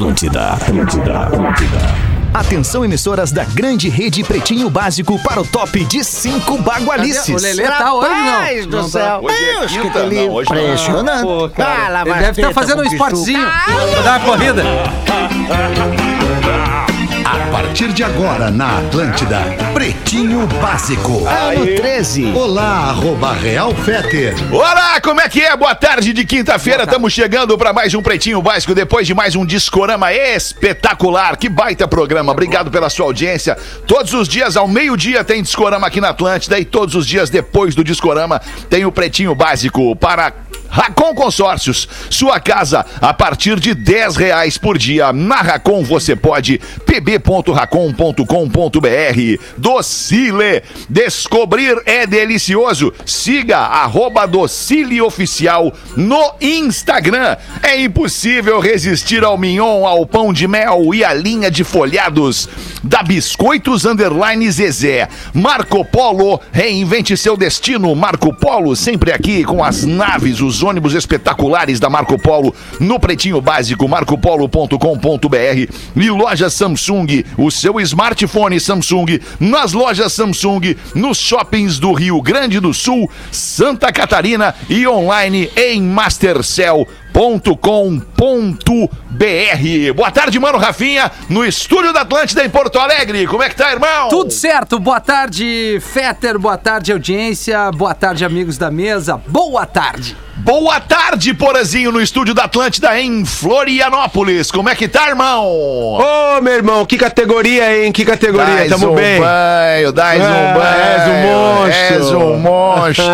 Atlântida, Atlântida, Atlântida. Atenção, emissoras da grande rede Pretinho Básico para o top de cinco bagualices. O Lelê tá hoje, não? do céu. Hoje é Deus, que quinta, não, hoje não. Impressionante. Pô, cara, Ah, lá ele deve estar fazendo um esportezinho pra dar uma corrida. A partir de agora na Atlântida, Pretinho Básico. Ano 13. Olá, arroba Real Feter. Olá, como é que é? Boa tarde de quinta-feira. Estamos chegando para mais um Pretinho Básico depois de mais um discorama espetacular. Que baita programa. Obrigado pela sua audiência. Todos os dias ao meio-dia tem discorama aqui na Atlântida e todos os dias depois do discorama tem o Pretinho Básico para Racon Consórcios, sua casa a partir de 10 reais por dia. Na Racon você pode pb.racon.com.br. Docile, descobrir é delicioso. Siga arroba Docile Oficial no Instagram. É impossível resistir ao mignon, ao pão de mel e à linha de folhados da Biscoitos Underline Zezé. Marco Polo, reinvente seu destino. Marco Polo, sempre aqui com as naves, os ônibus espetaculares da Marco Polo no Pretinho Básico, marcopolo.com.br e loja Samsung, o seu smartphone Samsung nas lojas Samsung, nos shoppings do Rio Grande do Sul, Santa Catarina e online em mastercell.com.br. Boa tarde, mano Rafinha, no estúdio da Atlântida em Porto Alegre. Como é que tá, irmão? Tudo certo. Boa tarde, Fetter. Boa tarde, audiência. Boa tarde, amigos da mesa. Boa tarde. Boa tarde, Porazinho, no estúdio da Atlântida em Florianópolis. Como é que tá, irmão? Ô, meu irmão, que categoria, hein? Que categoria, Dás tamo um bem. banho, dás É, um banho. és um monstro. És um monstro.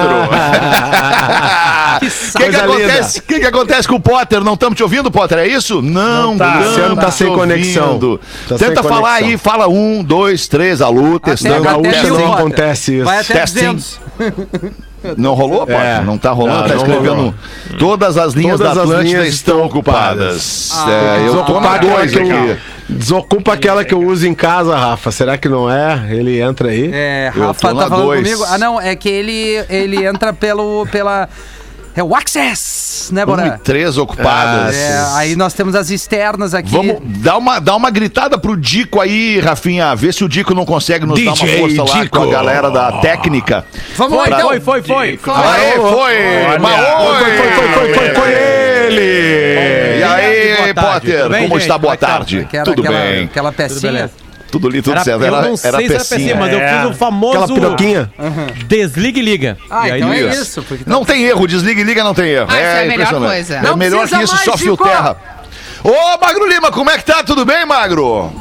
O que, que, acontece, que, que acontece com o Potter? Não estamos te ouvindo, Potter? É isso? Não, tá. não Esse ano tá te sem conexão. Tá Tenta sem falar conexão. aí, fala um, dois, três, alô, testando. Na gaúcha mil, não Potter. acontece isso. Vai até Testing. 200. Não rolou, Potter? É. Não tá rolando, Não, tá escrevendo. rolou. Todas as linhas Todas da Atlântida linhas estão ocupadas. Ah, É, eu tô na Desocupa aquela dois que eu- aqui. Desocupa aquela que eu uso em casa, Rafa. Será que não é? Ele entra aí? É, Rafa tá falando dois. comigo. Ah, não, é que ele, ele entra pelo, pela... É o Access, né, Um Boré? e três ocupadas. É, aí nós temos as externas aqui. Vamos dar uma, dar uma gritada pro Dico aí, Rafinha. Vê se o Dico não consegue nos dar DJ uma força lá Dico. com a galera da técnica. Vamos lá, então. Foi, foi, foi. Aê, foi! Mas oi! Foi, foi, foi, foi, foi, foi ele! E aí, Potter, como está? Boa é tá? tarde. Tudo aquela, bem. Aquela pecinha. Tudo ali, tudo Era, certo. eu Era, não sei era se era pecinha, mas eu fiz o famoso Aquela piroquinha. desliga e liga. Ah, E aí então é isso. porque tá- Não tem erro, desliga e liga não tem erro. Ah, isso é a melhor impressionante. coisa. É Não melhor que isso, só fio terra. Ô, Magro Lima, como é que tá? Tudo bem, Magro?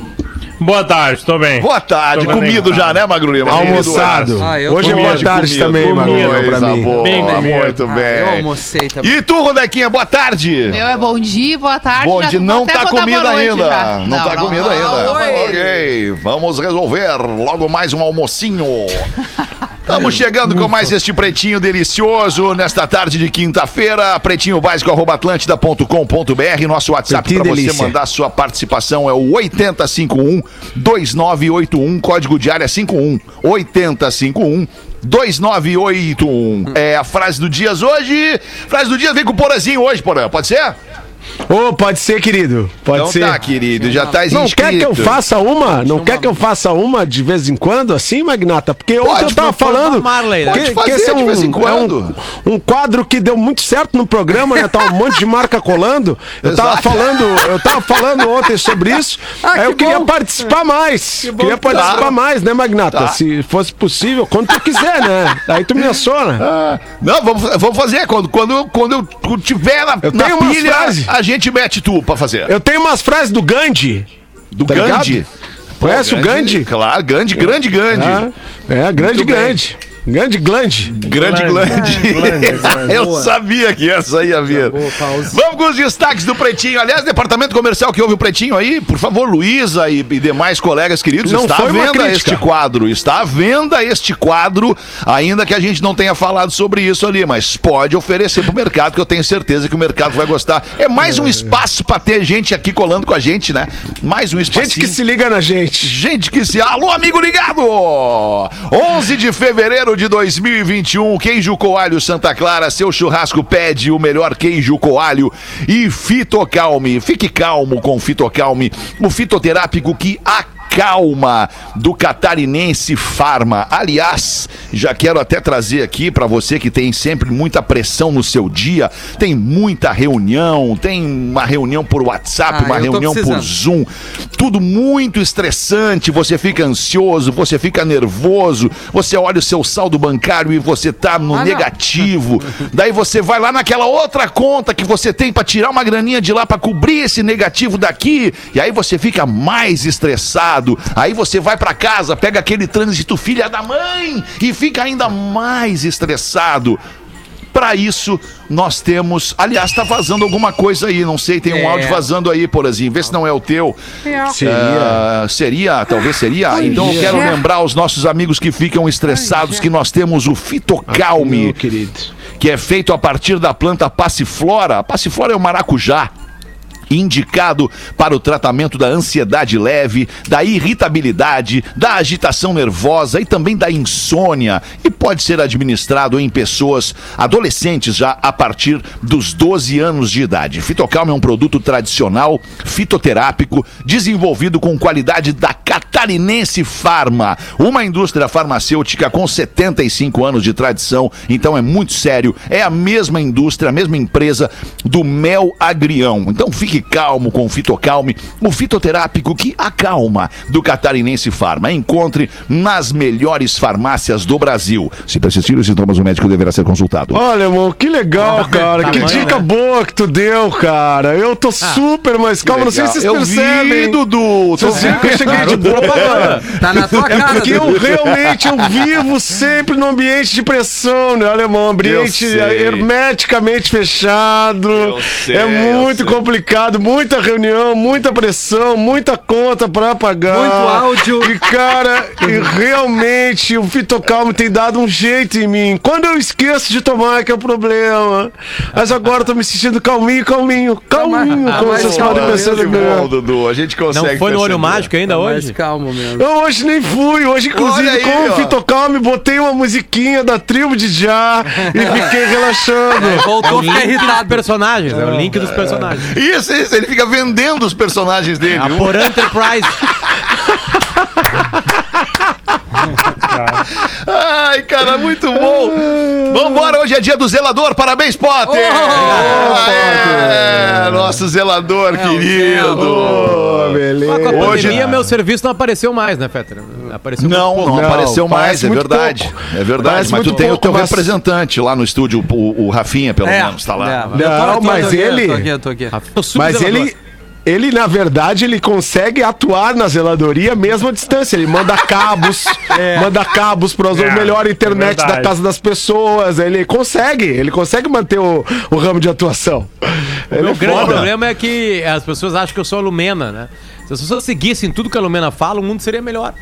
Boa tarde, estou bem. Boa tarde. Tô bem. Comido já, né, Magro Lima? Almoçado. Ah, Hoje é tô boa tarde comido, também, Magro, pra coisa mim. boa, Bem muito Ah, bem. eu almocei também. E tu, Rodequinha, boa tarde. Meu é bom dia, boa tarde. Bom dia, não tá comida ainda. já. Não, tá comida não, ainda. Ok, vamos resolver logo mais um almocinho. Estamos chegando com mais este pretinho delicioso nesta tarde de quinta-feira. Pretinho básico atlântida.com.br. Nosso WhatsApp para você mandar sua participação é o 8051 2981, código de área 51 8051 2981. É a frase do dia hoje. Frase do dia vem com o Porazinho hoje, Porã. Pode ser? Ô, pode ser, querido. Pode então ser. tá, querido. Já tá Não inscrito. quer que eu faça uma? Não quer que eu faça uma de vez em quando, assim, Magnata? Porque ontem Pode, eu tava falando Marley, né? Pode fazer esse de vez em quando. É um, um quadro que deu muito certo no programa, né? Tava um monte de marca colando. Eu tava Exato. falando, eu tava falando ontem sobre isso. Ah, aí que eu queria bom. participar mais. Queria participar Tá. mais, né, Magnata? Tá. Se fosse possível, quando tu quiser, né? Aí tu me assona. Ah, Não, vamos, vamos fazer. Quando, quando, quando eu tiver na, Eu na pilha, frases. A gente mete tu pra fazer. Eu tenho umas frases do Gandhi. Do tá Gandhi. ligado? Conhece o Gandhi? Claro, Gandhi, grande Gandhi. Ah, é, grande, bem. Grande. Grande glande. Grande Glande. Eu sabia que essa ia vir. Vamos com os destaques do Pretinho. Aliás, departamento comercial que ouve o Pretinho aí, por favor, Luísa e, e demais colegas queridos, Não está à venda este quadro. Está à venda este quadro, ainda que a gente não tenha falado sobre isso ali, mas pode oferecer pro mercado, que eu tenho certeza que o mercado vai gostar. É mais um espaço para ter gente aqui colando com a gente, né? Mais um espaço. Gente que se liga na gente. Gente que se. Alô, amigo ligado! 11 de fevereiro de 2021, queijo coalho Santa Clara, seu churrasco pede o melhor queijo coalho e Fitocalme. Fique calmo com Fitocalme, o fitoterápico que acalma do catarinense Farma. Aliás, já quero até trazer aqui para você que tem sempre muita pressão no seu dia, tem muita reunião, tem uma reunião por WhatsApp, Ah, uma reunião por. Zoom, tudo muito estressante, você fica ansioso, você fica nervoso, você olha o seu saldo bancário e você tá no Ah, negativo. Daí você vai lá naquela outra conta que você tem pra tirar uma graninha de lá pra cobrir esse negativo daqui, e aí você fica mais estressado. Aí você vai pra casa, pega aquele trânsito filha da mãe e fica ainda mais estressado. Pra isso, nós temos. Aliás, tá vazando alguma coisa aí, não sei, tem um É. áudio vazando aí, porazinho. Vê se não é o teu. Seria. Ah, seria, talvez seria. então eu quero lembrar aos nossos amigos que ficam estressados que nós temos o Fitocalme, Meu querido. que é feito a partir da planta passiflora. A passiflora é o maracujá. Indicado para o tratamento da ansiedade leve, da irritabilidade, da agitação nervosa e também da insônia. E pode ser administrado em pessoas adolescentes já a partir dos 12 anos de idade. Fitocalma é um produto tradicional fitoterápico desenvolvido com qualidade da Catarinense Farma, uma indústria farmacêutica com 75 anos de tradição, então é muito sério. É a mesma indústria, a mesma empresa do Mel Agrião. Então fique calmo com o Fitocalme, o fitoterápico que acalma do Catarinense Farma. Encontre nas melhores farmácias do Brasil. Se persistir os sintomas, o médico deverá ser consultado. Olha, irmão, que legal, cara. que Tamanho, dica né? boa que tu deu, cara. Eu tô super mais calmo. Não sei se vocês Eu percebem. vi, Dudu. Tô Vocês viram que eu cheguei de boa. Tá na tua É cara. porque eu realmente eu vivo sempre num ambiente de pressão, né, alemão? Ambiente hermeticamente fechado. Sei, é muito sei. Muita reunião, muita pressão, muita conta pra pagar. Muito áudio. E, cara, e realmente o Fitocalmo tem dado um jeito em mim. Quando eu esqueço de tomar, que é o problema. Mas agora eu tô me sentindo calminho, calminho, calminho, Ah, como mas vocês podem perceber. bom, Dudu. A gente consegue Não foi no olho mágico ainda Mais hoje? calmo mesmo. Eu hoje nem fui. Hoje, inclusive, aí, com o ó. Fitocalme, botei uma musiquinha da tribo de Já e fiquei relaxando. Voltou a ficar dos irritado. personagens, é o link dos personagens. Isso, ele fica vendendo os personagens dele. A viu? por Enterprise. Ai, cara, muito bom. Vambora, hoje é dia do zelador. Parabéns, Potter! Oh, é, nosso zelador querido. Ô, beleza. Com a Hoje- pandemia, meu serviço não apareceu mais, né, Fetter? Apareceu muito Não, pouco. não Não, apareceu mais, é verdade. pouco. É verdade, Parece mas tu tem o pouco, teu mas- representante lá no estúdio, o, o Rafinha, pelo É, menos, tá lá. é, Não, mas ele- Eu tô aqui, eu tô aqui. Eu sou Mas ele, ele, na verdade, ele consegue atuar na zeladoria mesmo à distância. Ele manda cabos, manda cabos para usar É, melhor é internet da verdade. casa das pessoas. Ele consegue, ele consegue manter o, o ramo de atuação. O Ele meu é grande foda. problema é que as pessoas acham que eu sou a Lumena, né? Se as pessoas seguissem tudo que a Lumena fala, o mundo seria melhor.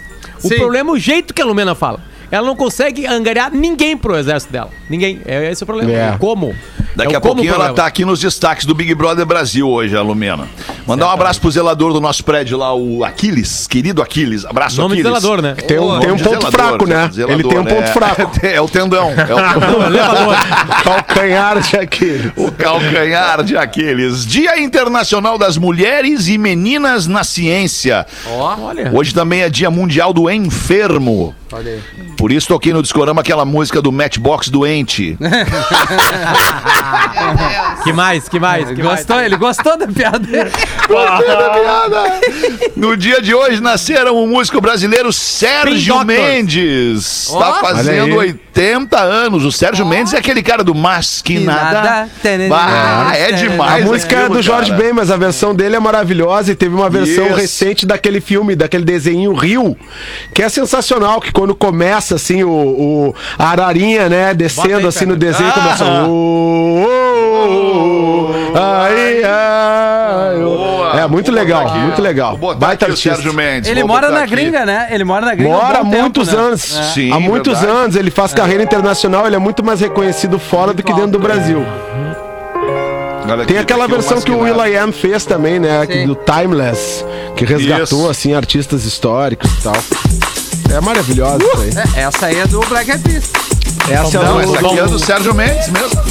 O Sim. problema é o jeito que a Lumena fala. Ela não consegue angariar ninguém pro exército dela. Ninguém. É esse o problema. É. É. Como? Daqui É a pouquinho ela tá aqui nos destaques do Big Brother Brasil hoje, a Lumena. Mandar um abraço pro zelador do nosso prédio lá, o Aquiles, querido Aquiles. Abraço, Nome de Aquiles. zelador, né? Tem um, Ô, tem um ponto zelador, fraco, né? zelador, ele tem um ponto é. fraco. É o tendão. É o tendão. Elevador. Calcanhar de aquele. O calcanhar de Aquiles. Dia Internacional das Mulheres e Meninas na Ciência. Olha. Hoje também é Dia Mundial do Enfermo. Olha aí. Por isso toquei no Discorama aquela música do Matchbox doente. Que mais? Que mais? Que Gostou? mais? Ele gostou da piada. No dia de hoje nasceram o músico brasileiro Sérgio. Mendes. Está fazendo Olha aí. 80 anos. O Sérgio Mendes é aquele cara do Mas que Que nada. nada. Bah, é A demais. música é do Jorge cara. Ben, mas a versão dele é maravilhosa e teve uma versão Isso. recente daquele filme, daquele desenho Rio, que é sensacional, que quando começa assim o, o- a ararinha, né, descendo aí, assim no desenho, começa Ah. "Ô, ô, ô, ai, ai, ô". Boa. É muito legal, aqui. muito legal. Baita artista. Mendes. Ele mora na aqui. gringa, né? Ele mora na gringa. há Mora há bom tempo, muitos né? anos. É. Sim, há muitos verdade. anos ele faz carreira internacional, ele é muito mais reconhecido fora do que dentro do Brasil. Olha Tem aquela versão que o. Will.i.am fez também, né? Sim. Do Timeless, que resgatou, Isso. assim, artistas históricos e tal. É maravilhoso isso aí. É, essa aí é do Black Eyed Peas. Essa é Não, o essa aqui é do Sérgio Mendes mesmo.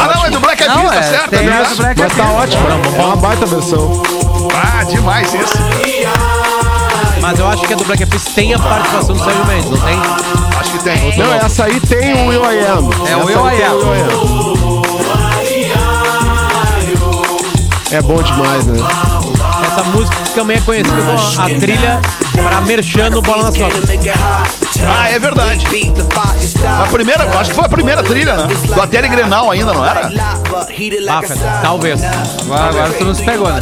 ah, não, é do Black Eyed Peas, tá é, certo. é essa do Black Mas tá ótimo, é uma baita versão. Ah, demais isso. Mas eu acho que a do Black Eyed Peas tem a participação do Sérgio Mendes, não tem? Acho que tem. Não, essa aí tem o Will I Am. É Essa o Will I Am. É bom demais, né? Essa música também é conhecida como a trilha para merchan no Bola nas Costas. Ah, é verdade. A primeira, acho que foi a primeira trilha, né? Do Ateli Grenal ainda, não era? Ah, talvez. Agora, agora tu nos pegou, né?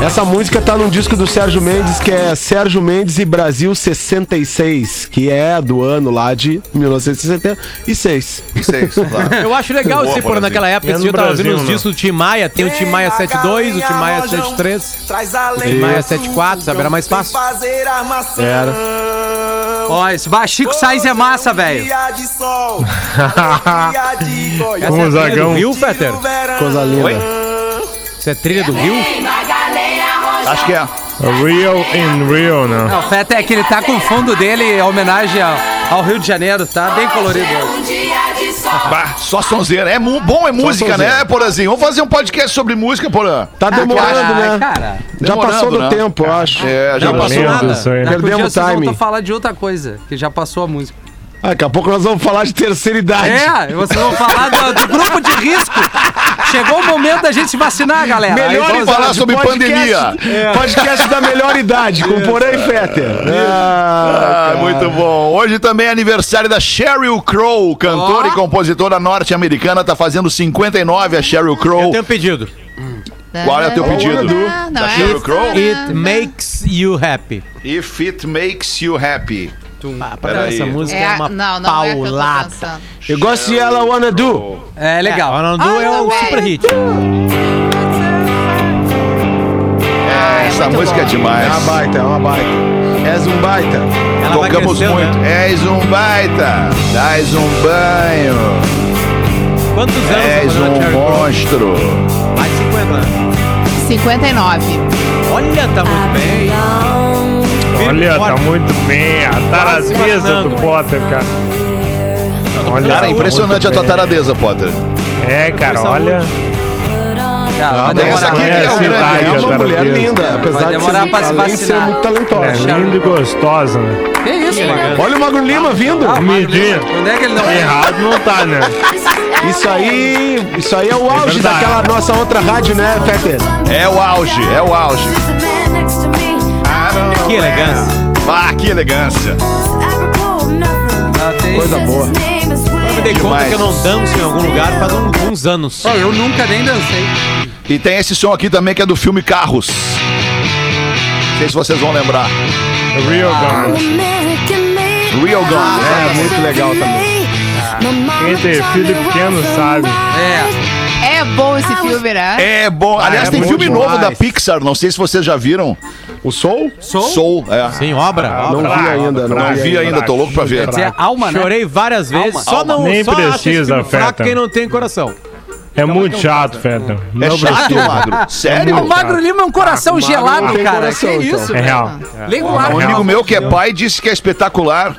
Essa música tá num disco do Sérgio Mendes, que é Sérgio Mendes e Brasil 66, que é do ano lá de 1966. Sei, claro. Eu acho legal Boa, esse por naquela época. É Esse dia eu tava Brasil, ouvindo os né? discos do Tim Maia. Tem o Tim Maia 72, o Tim Maia 73, o Tim Maia 74, sabe? Era mais fácil. Era. Ó, esse Chico Sainz é massa, velho. Com o Zagão. Rio, Fetter? Coisa linda. Oi? Isso é trilha do Rio? Acho que é. Real in Real, né? Não, o Feta é que ele tá com o fundo dele em homenagem ao, ao Rio de Janeiro, tá bem colorido hoje. Bah, só sonzeira. É bom, é música, sonzeira. né, Porazinho? Vamos fazer um podcast sobre música, Porã. Tá demorando, Ai, né? cara. Já Demorando, passou do né? tempo, eu acho. É, já Não, passou. nada. Perdemos timing. tô falar de outra coisa, que já passou a música. Ah, Daqui a pouco nós vamos falar de terceira idade. É, vocês vão falar do, do grupo de risco. Chegou o momento da gente se vacinar, galera. Melhor vamos idade, falar sobre pandemia. Podcast da melhor idade, com Porã e Fetter. Ah, muito bom. Hoje também é aniversário da Sheryl Crow, cantora Ó. e compositora norte-americana. Tá fazendo 59 a Sheryl Eu Crow. tenho um pedido. Qual é o teu pedido? Não, Da é? Sheryl Crow? It makes you happy. If it makes you happy. Ah, pra Peraí. essa música É é, uma não, não é a que eu paulada. Eu gosto de Ela Wanna Do. É legal. É, o Nandu é o super hit. É, essa muito música é bom. demais. É uma baita, é uma baita. És um baita. Ela Tocamos crescendo, muito. né? És um baita, dás um banho, Quantos anos és um monstro. Mais de 50, né? 59. Olha, tá muito bem. Olha, tá muito bem. A taradeza do Potter, cara. Olha, Cara, impressionante a tua taradeza, Potter. É, cara, olha. Demorar. essa aqui que É, é grande. É uma mulher linda, apesar de demorar ser, pra se ser muito É talentosa. linda e gostosa, né? Que isso, mano? Olha o Magro Lima vindo. Ah. Lima. Onde é que ele não é? Errado não tá, né? Isso aí, isso aí é o auge verdade. daquela nossa outra rádio, né, Fetter? É o auge, é o auge. Que elegância. Ah, que elegância. Ah, Coisa boa. Eu me dei conta Demais. que eu não danço em algum lugar faz um- uns anos. Ó, eu nunca nem dancei. E tem esse som aqui também que é do filme Carros. Não sei se vocês vão lembrar. Real Guns. Real Guns. É, muito legal também. Quem tem filho pequeno sabe. É. É bom esse filme, né? É bom. Aliás, é tem filme demais. novo da Pixar. Não sei se vocês já viram. O Soul? Sou? Soul. É. Sim, obra. Não obra. vi ainda, não, Não vi ainda, tô louco pra ver. Quer dizer, alma, né? Chorei várias vezes. Alma. Só não Nem só precisa, fraco Feta. quem não tem coração. É muito chato, Feta. É Não chato. Magro. Sério? O Magro Lima é um coração gelado, cara. coração, que então. isso, É real. Liga o Um amigo meu que é pai disse que é espetacular.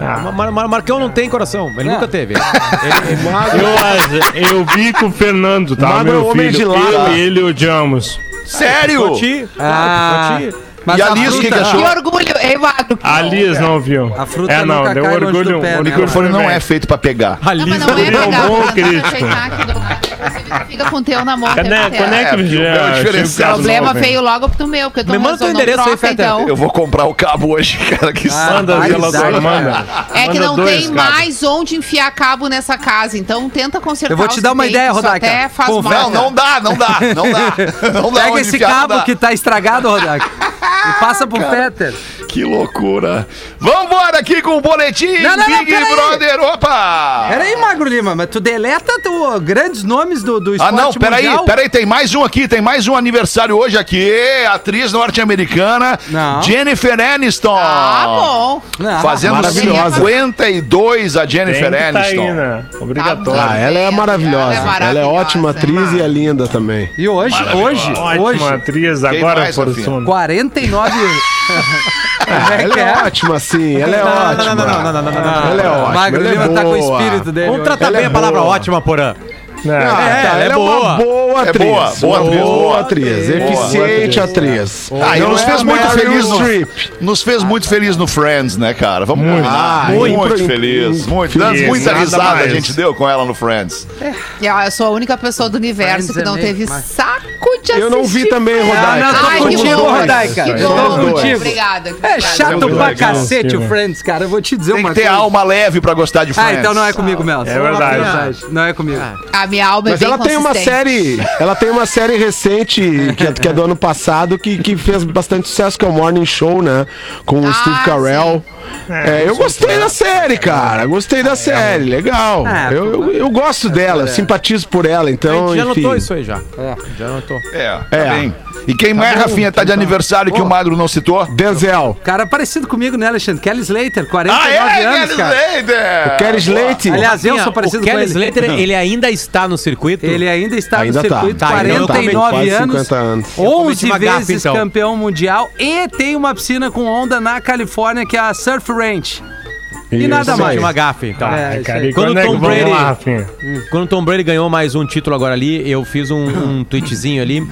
Mar- Mar- Mar- Marcão não tem coração. Ele É. nunca teve. Ele- ele- Eu, eu vi com o Fernando, tá? Magro é Meu o homem filho. de lata. Eu e ele odiamos. Sério? Poti, Ah, Poti. Mas E a Liz, o que que achou? Que orgulho, hein, Magro? A Liz não viu. A fruta é, não, nunca deu cai longe orgulho. do pé, né? orgulho Ela Ele não é feito pra pegar. A Não, Liz mas não é é um bom crítico. Fica com o teu na mão. o Quando tempo é, inteiro. quando é que É, porque o é. Problema Não, veio logo pro meu, porque tu Me não manda teu não endereço aí, Feta. então. Eu vou comprar o cabo hoje, cara. Que Ah. Manda, vai, manda. É que Manda não dois, tem mais onde enfiar cabo nessa casa, então tenta consertar Eu vou te dar uma ideia, Rodaica. Não, não dá, não dá, não dá. Não Pega esse não cabo que tá estragado, Rodak. E passa pro Peter. Que loucura. Vambora aqui com o boletim Não, não, não, Big. Brother. Opa! Peraí, Magro Lima, mas tu deleta tu, grandes nomes do, do Ah, esporte não, peraí, mundial? peraí, tem mais um aqui, tem mais um aniversário hoje aqui, atriz norte-americana. Jennifer Aniston. Ah, bom. Não. Fazendo Maravilhosa. 52 a Tem Jennifer que tá aí, Aniston. né? Obrigatório. Ah, ela é maravilhosa. Ela é Ela é ótima atriz e é linda também. E hoje, hoje, Ótima hoje, atriz, Quem agora por Rafinha? sono. 49... Ah, ela é ótima, sim. Ela é Não, não, ótima. não, não, não, não, não, não, não. Ela é ótima. Magro ela é Lima tá com o espírito dele. Vamos tratar Ela bem é a palavra ótima, Porã. Ah, É. tá, ela ela é é boa. uma boa É atriz. boa, boa uma atriz, boa. boa atriz. Eficiente atriz. Ah, e Não nos é fez muito feliz no, nos fez muito feliz no Friends, né, cara? Vamos combinar. Ah, muito, muito feliz. Muito, feliz. muita risada a gente deu com ela no Friends. E, ó, Eu sou a única pessoa do universo Friends que é não teve mas- saco de assistir. Eu não vi também. Rodaica. Ah, não, tô Ai, que contigo. Rodaica. Que Tô contigo. Obrigada. É chato muito pra cacete o. Friends, cara. Eu vou te dizer Tem uma que ter coisa. alma leve pra gostar de Ah, Friends. então não é comigo, Mel. É verdade. Não é comigo. A minha alma é Mas bem ela tem uma série, ela tem uma série recente que é, que é do ano passado que, que fez bastante sucesso, que é o Morning Show, né? Com o Ah, Steve Carell. É, eu gostei da série, cara. Gostei da série, legal. É, Eu, eu, eu gosto dela, simpatizo por ela, A então. gente já enfim. notou isso aí já. É. Já notou. É, tá É. bem. E quem mais, Rafinha, tá de aniversário que o Magro não citou? Denzel. Cara parecido comigo, né, Alexandre? Kelly Slater, 49 Ah, é? anos, Kelly cara. Slater! Kelly Slate. Aliás, eu sou parecido o com Kelly ele. Slater, ele ainda está no circuito? Ele ainda está Ainda no tá. circuito, Tá, então eu 49 também, quase anos, 50 anos. Eu cometi 11 uma gafe, vezes então. campeão mundial e tem uma piscina com onda na Califórnia que é a Surf Ranch. E nada mais. Uma gafe, então. É, Ai, isso cara, aí. e Quando quando é que Tom Brady- lá, Rafinha? Quando o Tom Brady ganhou mais um título agora ali, eu fiz um, um tweetzinho ali,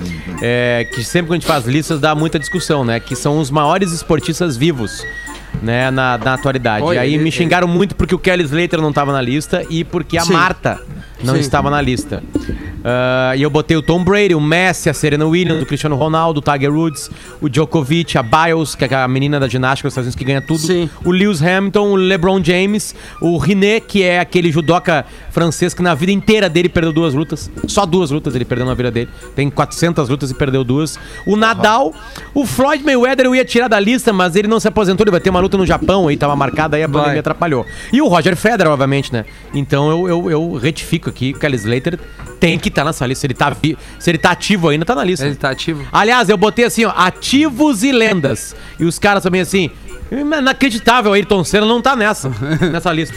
é, que sempre que a gente faz listas dá muita discussão, né? Que são os maiores esportistas vivos, né, na, na atualidade. Oi, e aí ele- me xingaram muito porque o Kelly Slater não estava na lista e porque a Sim. Marta não Sim. estava na lista. Ah, e eu botei o Tom Brady, o Messi, a Serena Williams, o Cristiano Ronaldo, o Tiger Woods, o Djokovic, a Biles, que é a menina da ginástica dos Estados Unidos que ganha tudo, Sim. o Lewis Hamilton, o LeBron James, o René, que é aquele judoca francês que na vida inteira dele perdeu duas lutas. Só duas lutas ele perdeu na vida dele. Tem 400 lutas e perdeu duas. O Nadal, o Floyd Mayweather eu ia tirar da lista, mas ele não se aposentou, ele vai ter uma luta no Japão, aí tava marcada, aí a Vai. pandemia atrapalhou. E o Roger Federer, obviamente, né? Então eu, eu, eu retifico aqui, o Kelly Slater tem que estar nessa lista. Se ele tá, vi- se ele tá ativo ainda, tá na lista. Ele tá ativo. Aliás, eu botei assim, ó, ativos e lendas. E os caras também assim, inacreditável, o Ayrton Senna não tá nessa, nessa lista.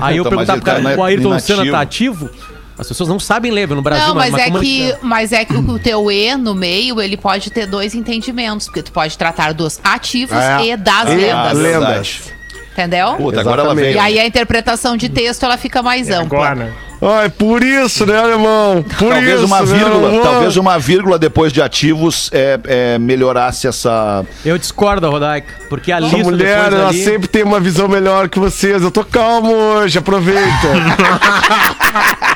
Aí eu Então, perguntava ele pro cara, tá na- o Ayrton Senna inativo. tá ativo? As pessoas não sabem ler, no Brasil. Não, mas é como que, mas é que o teu E no meio, ele pode ter dois entendimentos, porque tu pode tratar dos ativos É. e das E lendas. lendas. Entendeu? Puta, agora ela veio. E aí a interpretação de texto ela fica mais ampla. Agora. Ai, por isso, né, alemão? Por Talvez isso, uma né, vírgula, alemão? talvez uma vírgula depois de ativos é, é, melhorasse essa. Eu discordo, Rodaica, porque a Essa lista mulher, ela ali... sempre tem uma visão melhor que vocês. Eu tô calmo hoje, aproveita.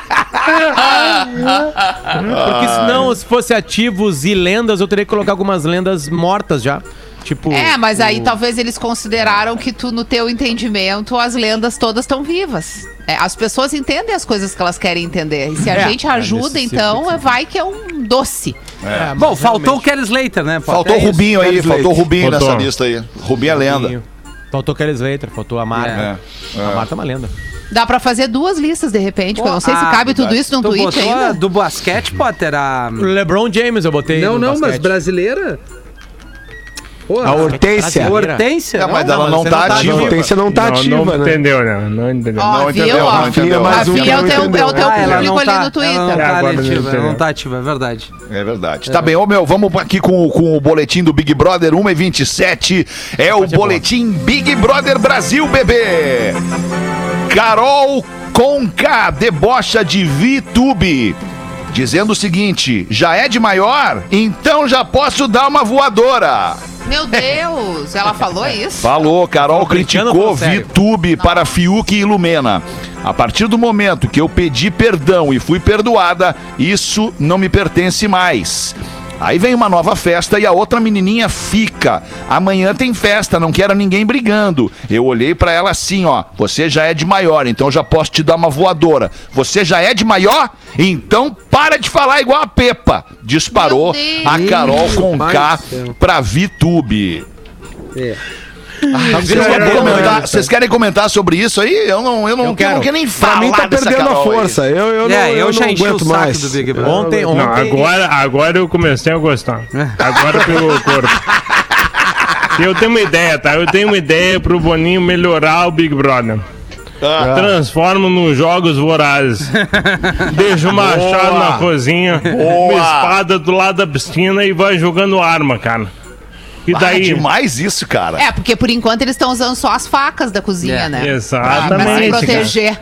Porque senão, se fosse ativos e lendas, eu teria que colocar algumas lendas mortas já. Tipo... É, mas aí o- talvez eles consideraram que tu, no teu entendimento, as lendas todas estão vivas. É, as pessoas entendem as coisas que elas querem entender. E se a É, gente é ajuda, então, sentido. é- vai que é um doce. É, Bom, mas faltou o realmente- Kelly Slater, né? pô? Faltou o. Rubinho aí, faltou o. Rubinho Faltou. nessa lista aí. Rubinho é lenda. Faltou Kelly Slater, faltou a Marta. É. A Marta é uma lenda. Dá pra fazer duas listas, de repente, porque eu não sei se Ah, cabe tudo isso num Tu tweet botou a ainda. do basquete, Potter, a... O LeBron James eu botei Não, não, mas basquete. brasileira? Pô, A Hortência. Brasileira. Hortência? É, mas não? ela não tá não tá A ativa. Hortência não tá não, ativa, não né? entendeu, né? Não entendeu. Ó, Não entendeu, Ó, não entendeu. mais um Rafinha que é não o teu, é o entendeu. teu Ah, público não ali tá, no Twitter. ela não É, tá não ativa, ela não tá ativa, é verdade. É verdade. Tá bem, ô meu, vamos aqui com, com o boletim do Big Brother 1 e 27. É o boletim Big Brother Brasil, bebê. Carol Conká debocha de VTube. Dizendo o seguinte: já é de maior? Então já posso dar uma voadora. Meu Deus, ela falou isso? Falou, Carol criticou? VTube para Fiuk e Lumena. A partir do momento que eu pedi perdão e fui perdoada, isso não me pertence mais. Aí vem uma nova festa e a outra menininha fica. Amanhã tem festa, não quero ninguém brigando. Eu olhei pra ela assim, ó. Você já é de maior, então já posso te dar uma voadora. Você já é de maior? Então para de falar igual a Pepa. Disparou a Carol com K pra VTube. É. Vocês querem, É, comentar, é, vocês querem comentar sobre isso aí? Eu não, eu não, Eu quero. eu não quero nem Pra falar mim tá dessa perdendo a Carol aí. força. Eu, eu, não, É, eu, eu já não aguento mais. do Big Brother. Ontem, Não, ontem... agora, agora eu comecei a gostar. Agora pegou o corpo. Eu tenho uma ideia, tá? Eu tenho uma ideia pro Boninho melhorar o Big Brother. Ah. Transforma nos jogos vorazes. Deixa o machado na cozinha, uma espada do lado da piscina e vai jogando arma, cara. E Ah, daí? demais isso, cara. É, porque por enquanto eles estão usando só as facas da cozinha, É, né? Pra, pra exatamente, se proteger.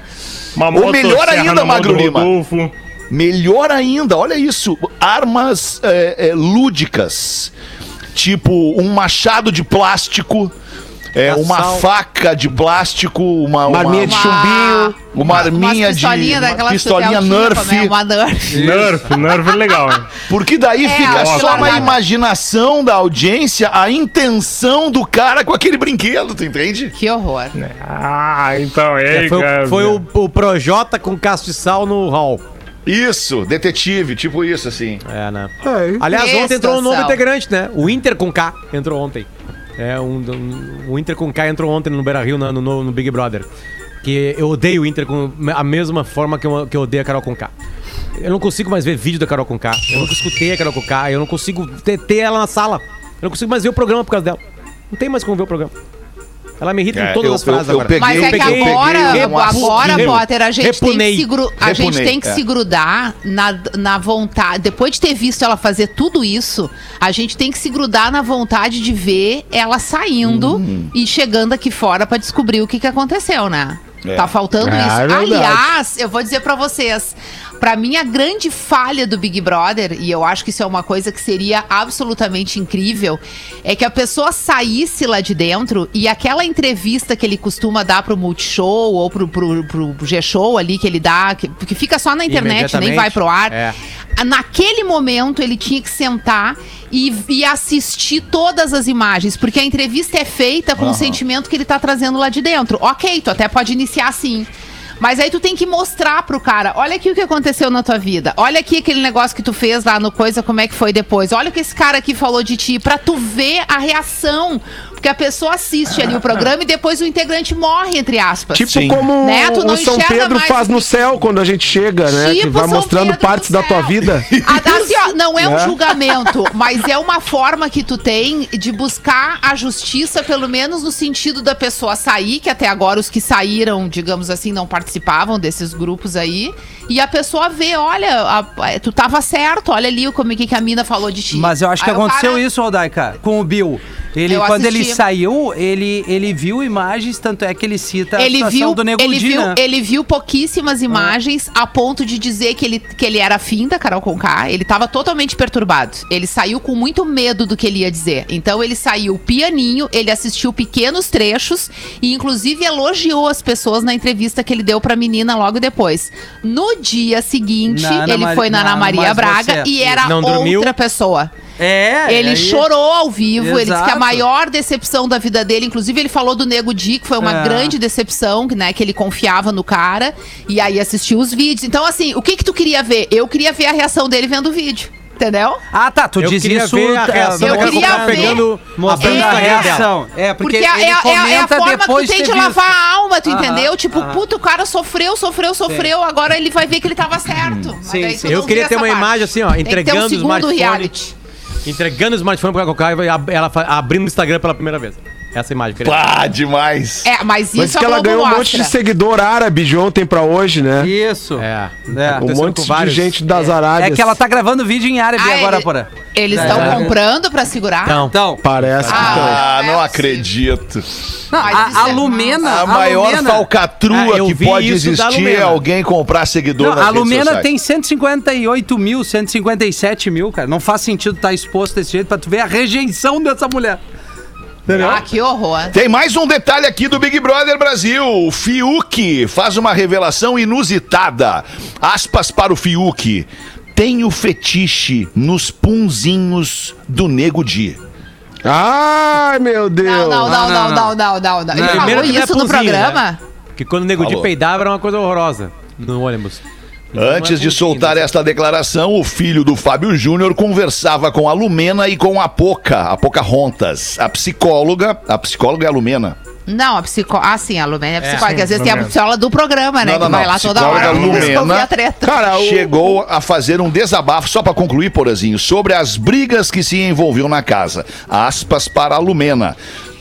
Uma Ou melhor ainda, Magro Lima. Rodolfo. Melhor ainda, olha isso. Armas é, é, lúdicas. Tipo um machado de plástico. É, uma faca de plástico, uma, Uma arminha de chumbinho. uma arminha de pistolinha uma pistolinha Nerf. né? Uma Nerf. Nerf, Nerf é legal. hein? Porque daí É, fica só que na imaginação da audiência a intenção do cara com aquele brinquedo, tu entende? Que horror. Ah, então, é, É, foi, cara. o- foi o, o Projota com castiçal no hall. Isso, detetive, tipo isso, assim. É, né? É. Aliás, ontem entrou um novo integrante, né? O Inter com K entrou ontem. É, um, um- o Inter com K entrou ontem no Beira Rio, no, no, no Big Brother. Que eu odeio o Inter com a mesma forma que eu, que eu odeio a Carol com K. Eu não consigo mais ver vídeo da Carol com K. Eu nunca escutei a Carol com K. Eu não consigo ter, ter ela na sala. Eu não consigo mais ver o programa por causa dela. Não tem mais como ver o programa. Ela me irrita É, em todas eu- as frases eu- eu agora. peguei- Mas é que peguei- agora, peguei um agora. Potter, a gente, tem que, Repunei. se gru- a gente Repunei, tem que é. se grudar na, na vontade. Depois de ter visto ela fazer tudo isso, a gente tem que se grudar na vontade de ver ela saindo Uhum. e chegando aqui fora pra descobrir o que, que aconteceu, né? É. Tá faltando É, isso. é. Aliás, eu vou dizer pra vocês. Pra mim, a grande falha do Big Brother, e eu acho que isso é uma coisa que seria absolutamente incrível, é que a pessoa saísse lá de dentro e aquela entrevista que ele costuma dar pro Multishow ou pro, pro, pro G-Show ali que ele dá, que, que fica só na internet, nem vai pro ar. É. Naquele momento, ele tinha que sentar e, e assistir todas as imagens, porque a entrevista é feita com o sentimento que ele tá trazendo lá de dentro. Ok, tu até pode iniciar assim. Mas aí tu tem que mostrar pro cara, olha aqui o que aconteceu na tua vida. Olha aqui aquele negócio que tu fez lá no coisa, como é que foi depois. Olha o que esse cara aqui falou de ti, pra tu ver a reação. Porque a pessoa assiste ali o programa e depois o integrante morre, entre aspas. Tipo Sim. como Né? O São Pedro mais faz no que- céu quando a gente chega, né? que Tipo vai São mostrando Pedro partes da tua vida. A- assim, ó, não é um Né? julgamento, mas é uma forma que tu tem de buscar a justiça, pelo menos no sentido da pessoa sair, que até agora os que saíram, digamos assim, não participavam desses grupos aí, e a pessoa vê, olha, a- tu tava certo, olha ali como é que que a mina falou de ti. Mas eu acho que Aí aconteceu cara- isso, Rodaica, com o Bill. Ele, Eu quando ele assisti. saiu, ele, ele viu imagens, tanto é que ele cita Ele a situação viu, do Nego ele, Di, viu, né? ele viu pouquíssimas imagens a ponto de dizer que ele, que ele era afim da Carol Conká. Ele tava totalmente perturbado. Ele saiu com muito medo do que ele ia dizer. Então ele saiu pianinho, ele assistiu pequenos trechos e inclusive elogiou as pessoas na entrevista que ele deu pra menina logo depois. No dia seguinte, Na ele foi na na Ana Maria Braga Você. e era Não dormiu? outra pessoa. É, Ele aí- chorou ao vivo, ele disse que a Exato. maior decepção da vida dele, inclusive ele falou do Nego Di, que foi uma É. grande decepção, né, que ele confiava no cara, e aí assistiu os vídeos. Então, assim, o que que tu queria ver? Eu queria ver a reação dele vendo o vídeo, entendeu? Ah, tá, tu Eu diz isso... ver a é, reação Eu queria ver- pegando a Mostrando banda a reação. É, porque, Porque, é, ele é- é a forma que tu tem de visto. lavar a alma, tu Aham, entendeu? Tipo, aham. puta, o cara sofreu, sofreu, sofreu, agora ele vai ver que ele tava certo. Sim, sim. Eu queria ter uma parte. imagem assim, ó, Tem que ter um entregando o segundo smartphone. reality. Entregando o smartphone pra Cacau e ab- ela abrindo o Instagram pela primeira vez. Essa imagem. queria. Pá, demais. É, mas isso Mas a que ela ganhou um monte mostra. de seguidor árabe de ontem pra hoje, né? Isso. É. É. Um monte de vários. gente das Arábias. É que ela tá gravando vídeo em árabe Ah, agora, ele- porra. Eles É. estão É. comprando pra segurar? Então, Então, Parece que Ah, estão. Ah, não é não acredito. não, a, a é Lumena... A maior Lumena- falcatrua Ah, eu que pode existir é alguém comprar seguidor Não, nas a Lumena tem 158 mil, 157 mil, cara. Não faz sentido estar exposto desse jeito pra tu ver a rejeição dessa mulher. Entendeu? Ah, que horror. Tem mais um detalhe aqui do Big Brother Brasil. O Fiuk faz uma revelação inusitada. Aspas para o Fiuk. Tenho fetiche nos punzinhos do Nego Di. Ai, meu Deus. Não, não, não, não, não, não, não, não. Ele falou é isso no punzinho, programa? né? Que quando o Nego Falou. peidava era uma coisa horrorosa no ônibus. É Antes de soltar esta declaração, o filho do Fábio Júnior conversava com a Lumena e com a Poca, a Pocahontas. A psicóloga, a psicóloga é a Lumena. Não, a psicóloga. Ah, sim, a Lumena é psicóloga. que às vezes tem a Lumena. psicóloga do programa, né? Não, não, que vai não, lá toda hora Lumena. resolver a treta. Cara, o- Chegou a fazer um desabafo, só pra concluir, Porazinho, sobre as brigas que se envolviam na casa. Aspas para a Lumena.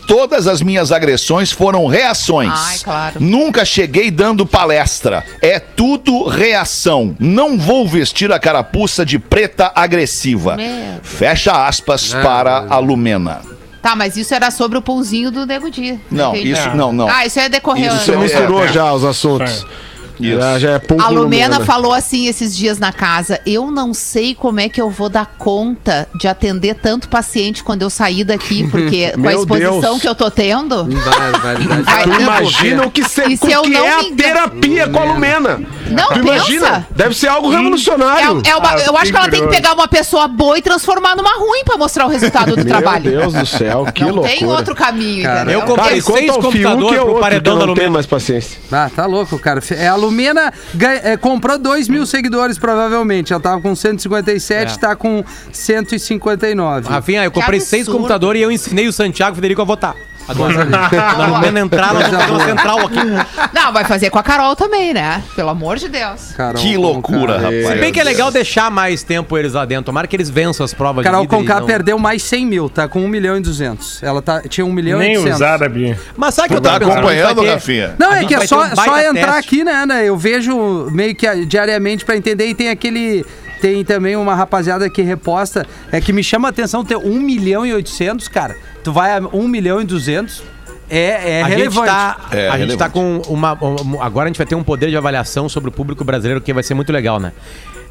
Todas as minhas agressões foram reações. Ai, claro. Nunca cheguei dando palestra. É tudo reação. Não vou vestir a carapuça de preta agressiva. Meu. Fecha aspas para a Lumena. Tá, mas isso era sobre o pãozinho do Nego Di. Não, Entendi. isso não, não. Ah, isso é decorrer. Isso Você É, misturou é. já os assuntos. Isso. Já, já é pouco A Lumena Lumena. falou assim esses dias na casa: Eu não sei como é que eu vou dar conta de atender tanto paciente quando eu sair daqui, porque com a Meu exposição Deus. que eu tô tendo. Vai, vai, vai. Vai, Tu imagina o que, cê, E se eu que não é a me engano- terapia com a Lumena. Não, tu pensa. imagina? Deve ser algo revolucionário. É, é uma- Ah, eu acho que ela tem que pegar uma pessoa boa e transformar numa ruim pra mostrar o resultado do Meu trabalho. Deus do céu, que não loucura. tem outro caminho, Cara, entendeu? eu comprei Cara, seis ao computadores é pro paredão da não tem Lumena. mais paciência. Ah, tá louco, cara. É, A Lumena ganha- é, comprou 2 mil seguidores, provavelmente. Ela tava com 157, É. tá com 159. Rafinha, eu comprei seis computadores e eu ensinei o Santiago Federico a votar. Agora, entrar, nós fazer uma central aqui. Não, vai fazer com a Carol também, né? Pelo amor de Deus. Carol Que loucura, Conká. rapaz. Se bem que é legal deixar mais tempo eles lá dentro. Tomara que eles vençam as provas Carol de e Conká não- perdeu mais 100 mil, tá com 1 milhão e 200. Ela tá, tinha 1 milhão e Nem 800. os árabes. Mas sabe que Tu eu tá tava pensando? acompanhando, ter- Rafinha? Não, é que é só, um só entrar teste. aqui, né, né? Eu vejo meio que diariamente pra entender e tem aquele. Tem também uma rapaziada que reposta, é que me chama a atenção ter 1 milhão e 800, cara. Tu vai a 1 milhão e 200, é, é a gente relevante. tá, É, a gente relevante. tá com uma, um- Agora a gente vai ter um poder de avaliação sobre o público brasileiro que vai ser muito legal, né?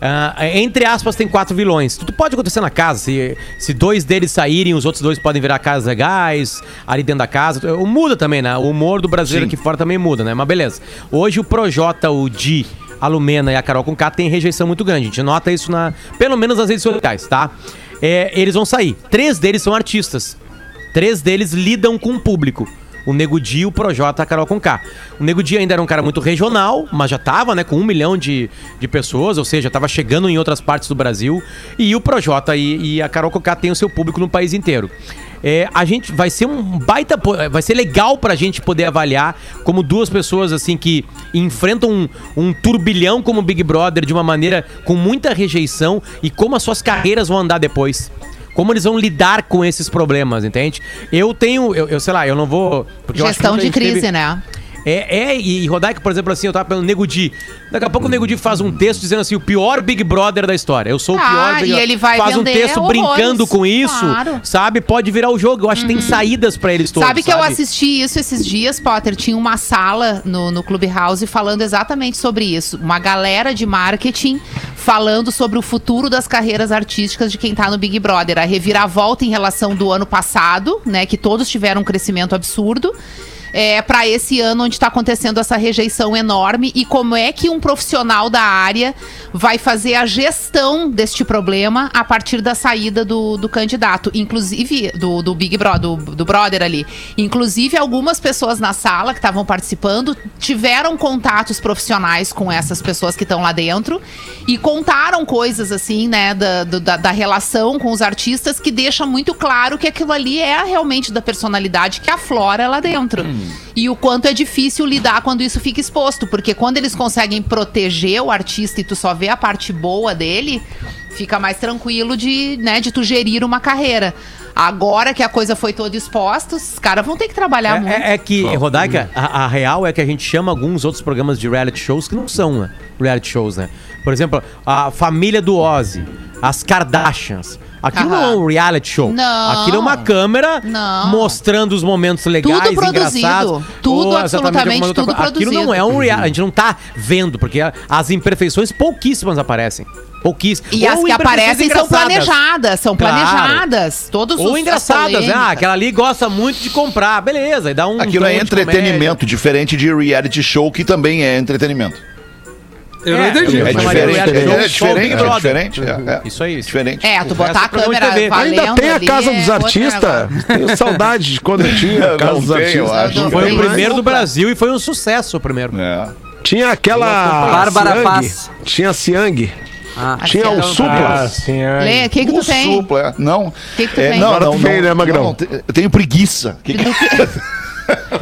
Ah, entre aspas, tem quatro vilões. Tudo pode acontecer na casa. Se, se dois deles saírem, os outros dois podem virar casas legais, ali dentro da casa. Muda também, né? O humor do brasileiro Sim. aqui fora também muda, né? Mas beleza. Hoje o Projota, o Di, a Lumena e a Carol Conká tem rejeição muito grande. A gente nota isso na. Pelo menos nas redes sociais, tá? É, eles vão sair. Três deles são artistas. Três deles lidam com o público. O Nego Di, o Projota a Carol Conká. O Nego Di ainda era um cara muito regional, mas já tava, né, com um milhão de, de pessoas, ou seja, tava chegando em outras partes do Brasil. E o Projota e, e a Carol Conká têm o seu público no país inteiro. É, a gente vai ser um baita. Vai ser legal pra gente poder avaliar como duas pessoas assim que enfrentam um, um turbilhão como o Big Brother de uma maneira com muita rejeição e como as suas carreiras vão andar depois. Como eles vão lidar com esses problemas, entende? Eu tenho, eu, eu sei lá, eu não vou. Gestão de crise, teve- né? É, é, e Rodaica, por exemplo, assim, eu tava pensando, Nego Di. Daqui a pouco o Nego Di faz um texto dizendo assim, o pior Big Brother da história. Eu sou o Ah, pior Big e Brother. ele vai Faz um texto horrores. brincando com isso, Claro. sabe? Pode virar o jogo. Eu acho que tem saídas pra eles todos, Sabe que eu assisti isso esses dias, Potter? Tinha uma sala no, no Clubhouse falando exatamente sobre isso. Uma galera de marketing falando sobre o futuro das carreiras artísticas de quem tá no Big Brother. A reviravolta em relação do ano passado, né? Que todos tiveram um crescimento absurdo. É, para esse ano onde está acontecendo essa rejeição enorme e como é que um profissional da área vai fazer a gestão deste problema a partir da saída do, do candidato, inclusive do, do Big Brother, do, do brother ali. Inclusive, algumas pessoas na sala que estavam participando tiveram contatos profissionais com essas pessoas que estão lá dentro e contaram coisas assim, né, da, da, da relação com os artistas que deixa muito claro que aquilo ali é realmente da personalidade que aflora lá dentro. E o quanto é difícil lidar quando isso fica exposto, porque quando eles conseguem proteger o artista e tu só vê a parte boa dele, fica mais tranquilo de, né, de tu gerir uma carreira. Agora que a coisa foi toda exposta, os caras vão ter que trabalhar muito. É, é, é que, Rodaica, a, a real é que a gente chama alguns outros programas de reality shows que não são né, reality shows, né? Por exemplo, a família do Ozzy, as Kardashians. Aquilo não é um reality show. Não. Aquilo é uma câmera Não. mostrando os momentos legais, Tudo produzido. engraçados. Tudo, ou exatamente absolutamente alguma outra tudo coisa. Aquilo não produzido. é um reality. A gente não tá vendo, porque as imperfeições pouquíssimas aparecem. Pouquíssimas. E as Ou que imperfeições aparecem são engraçadas. planejadas, são Claro. planejadas. Todos os Ou engraçadas, né? Ah, polêmicas. aquela ali gosta muito de comprar. Beleza, e dá um. Aquilo é de entretenimento, diferente de reality show, que também é entretenimento. Eu não É, entendi. É diferente, é diferente, é diferente. é, é. Isso aí. Diferente. É, tu O botar a câmera Ainda tem a Casa dos Artistas. Tenho saudade de quando eu tinha a Casa dos Artistas. Foi o primeiro do. Brasil e foi um sucesso o primeiro. É. Tinha aquela. Bárbara. Paz. Tinha a Siang. Ah, Tinha o Supla. Ah, sim, é. Lê, o que que O tu tem? supla. Não. Que que tu É, tem? Não, não, tu não, né, Magrão? não, eu tenho preguiça. O que, que,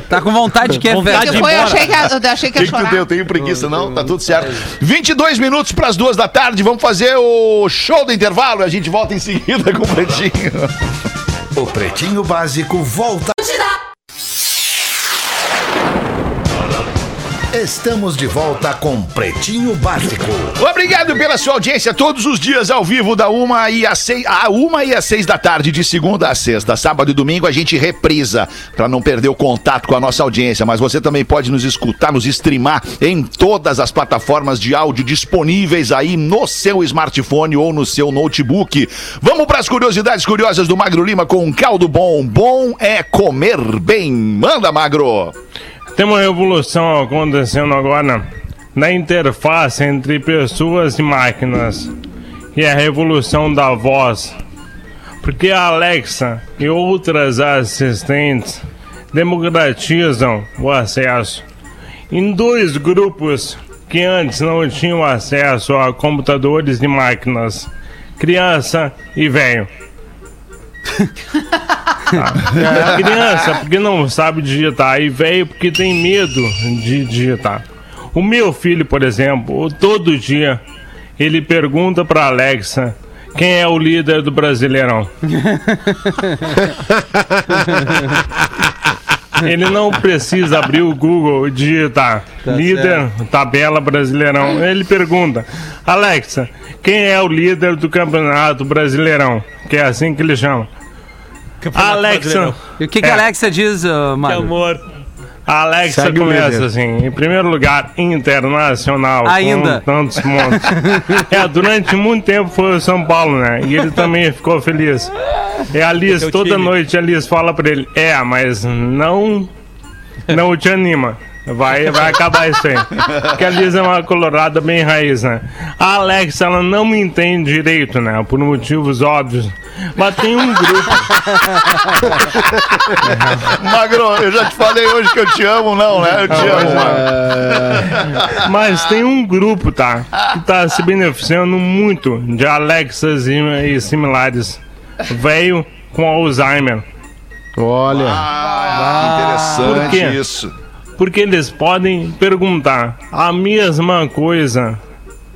Tá com vontade de que é Vontade de foi? Eu achei que, eu achei que ia que, que tu? Eu tenho preguiça, não? Tá tudo certo. 22 minutos para as duas da tarde. Vamos fazer o show do intervalo e a gente volta em seguida com o Pretinho. O Pretinho Básico volta. Estamos de volta com Pretinho Básico. Obrigado pela sua audiência todos os dias ao vivo da uma e às seis, a uma e às seis da tarde, de segunda a sexta. Sábado e domingo a gente reprisa para não perder o contato com a nossa audiência. Mas você também pode nos escutar, nos streamar em todas as plataformas de áudio disponíveis aí no seu smartphone ou no seu notebook. Vamos para as curiosidades curiosas do Magro Lima com um caldo bom. Bom é comer bem. Manda, Magro. Tem uma revolução acontecendo agora na interface entre pessoas e máquinas. E é a revolução da voz. Porque a Alexa e outras assistentes democratizam o acesso. Em dois grupos que antes não tinham acesso a computadores e máquinas: criança e velho. É, criança porque não sabe digitar e velho porque tem medo de digitar. O meu filho, por exemplo, todo dia ele pergunta pra Alexa quem é o líder do Brasileirão. Ele não precisa abrir o Google e digitar líder, tabela Brasileirão. Ele pergunta, Alexa, quem é o líder do Campeonato Brasileirão? Que é assim que ele chama. Alexa. E o que, que É. a Alexa diz, uh, Mário? amor. A Alexa Segue começa assim, em primeiro lugar, internacional. Ainda. Com tantos montes. é, durante muito tempo foi o São Paulo, né? E ele também ficou feliz. E a Liz, toda time. noite a Liz fala pra ele, é, mas não, não te anima. Vai, vai acabar isso aí. Porque a Liz é uma colorada bem raiz, né? A Alexa, ela não me entende direito, né? Por motivos óbvios. Mas tem um grupo. Magro, eu já te falei hoje que eu te amo, não, né? Eu te amo, Magro. Mas tem um grupo, tá? Que tá se beneficiando muito de Alexas e, e similares. Veio com Alzheimer. Olha. Ah, Por interessante quê? isso. Porque eles podem perguntar a mesma coisa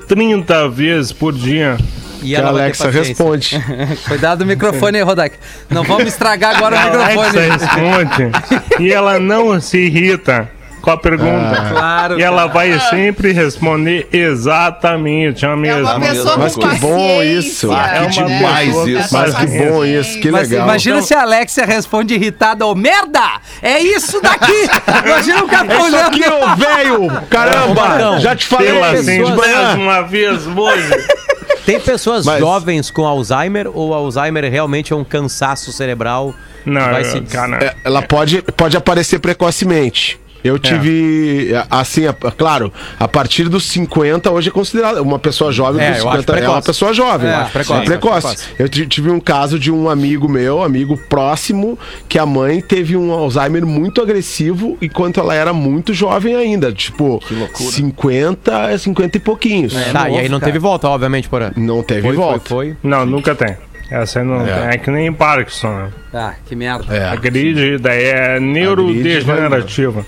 30 vezes por dia. E a Alexa responde. Cuidado do microfone aí, Rodak. Não vamos estragar agora A o Alexa microfone. responde e ela não se irrita com a pergunta. Claro, E ela vai sempre responder exatamente a É mesma uma pessoa Mas com que bom isso. Ah, É que uma demais isso. Mas que bom isso, que Mas legal. imagina se a Alexa responde irritada, ô merda! É isso daqui! Imagina o cara É olhando. aqui, ô velho! Caramba! Já te falei Pela assim de manhã. centésima vez hoje. Tem pessoas Mas- jovens com Alzheimer ou Alzheimer realmente é um cansaço cerebral? Não, Vai eu- se- cara. É, Ela pode, pode aparecer precocemente. Eu tive, assim, a- claro, a partir dos 50, hoje é considerado uma pessoa jovem É, dos eu acho 50 é uma pessoa jovem. É, É, acho precoce, precoce. precoce. Eu ti- tive um caso de um amigo meu, amigo próximo, que a mãe teve um Alzheimer muito agressivo enquanto ela era muito jovem ainda, tipo, 50, 50 e pouquinhos. tá, e aí não cara. teve volta, obviamente, por Não teve foi, volta. Foi, foi. Não, nunca tem. Essa aí não É. É que nem Parkinson. né? Ah, que merda. É. A grid daí é neurodegenerativa.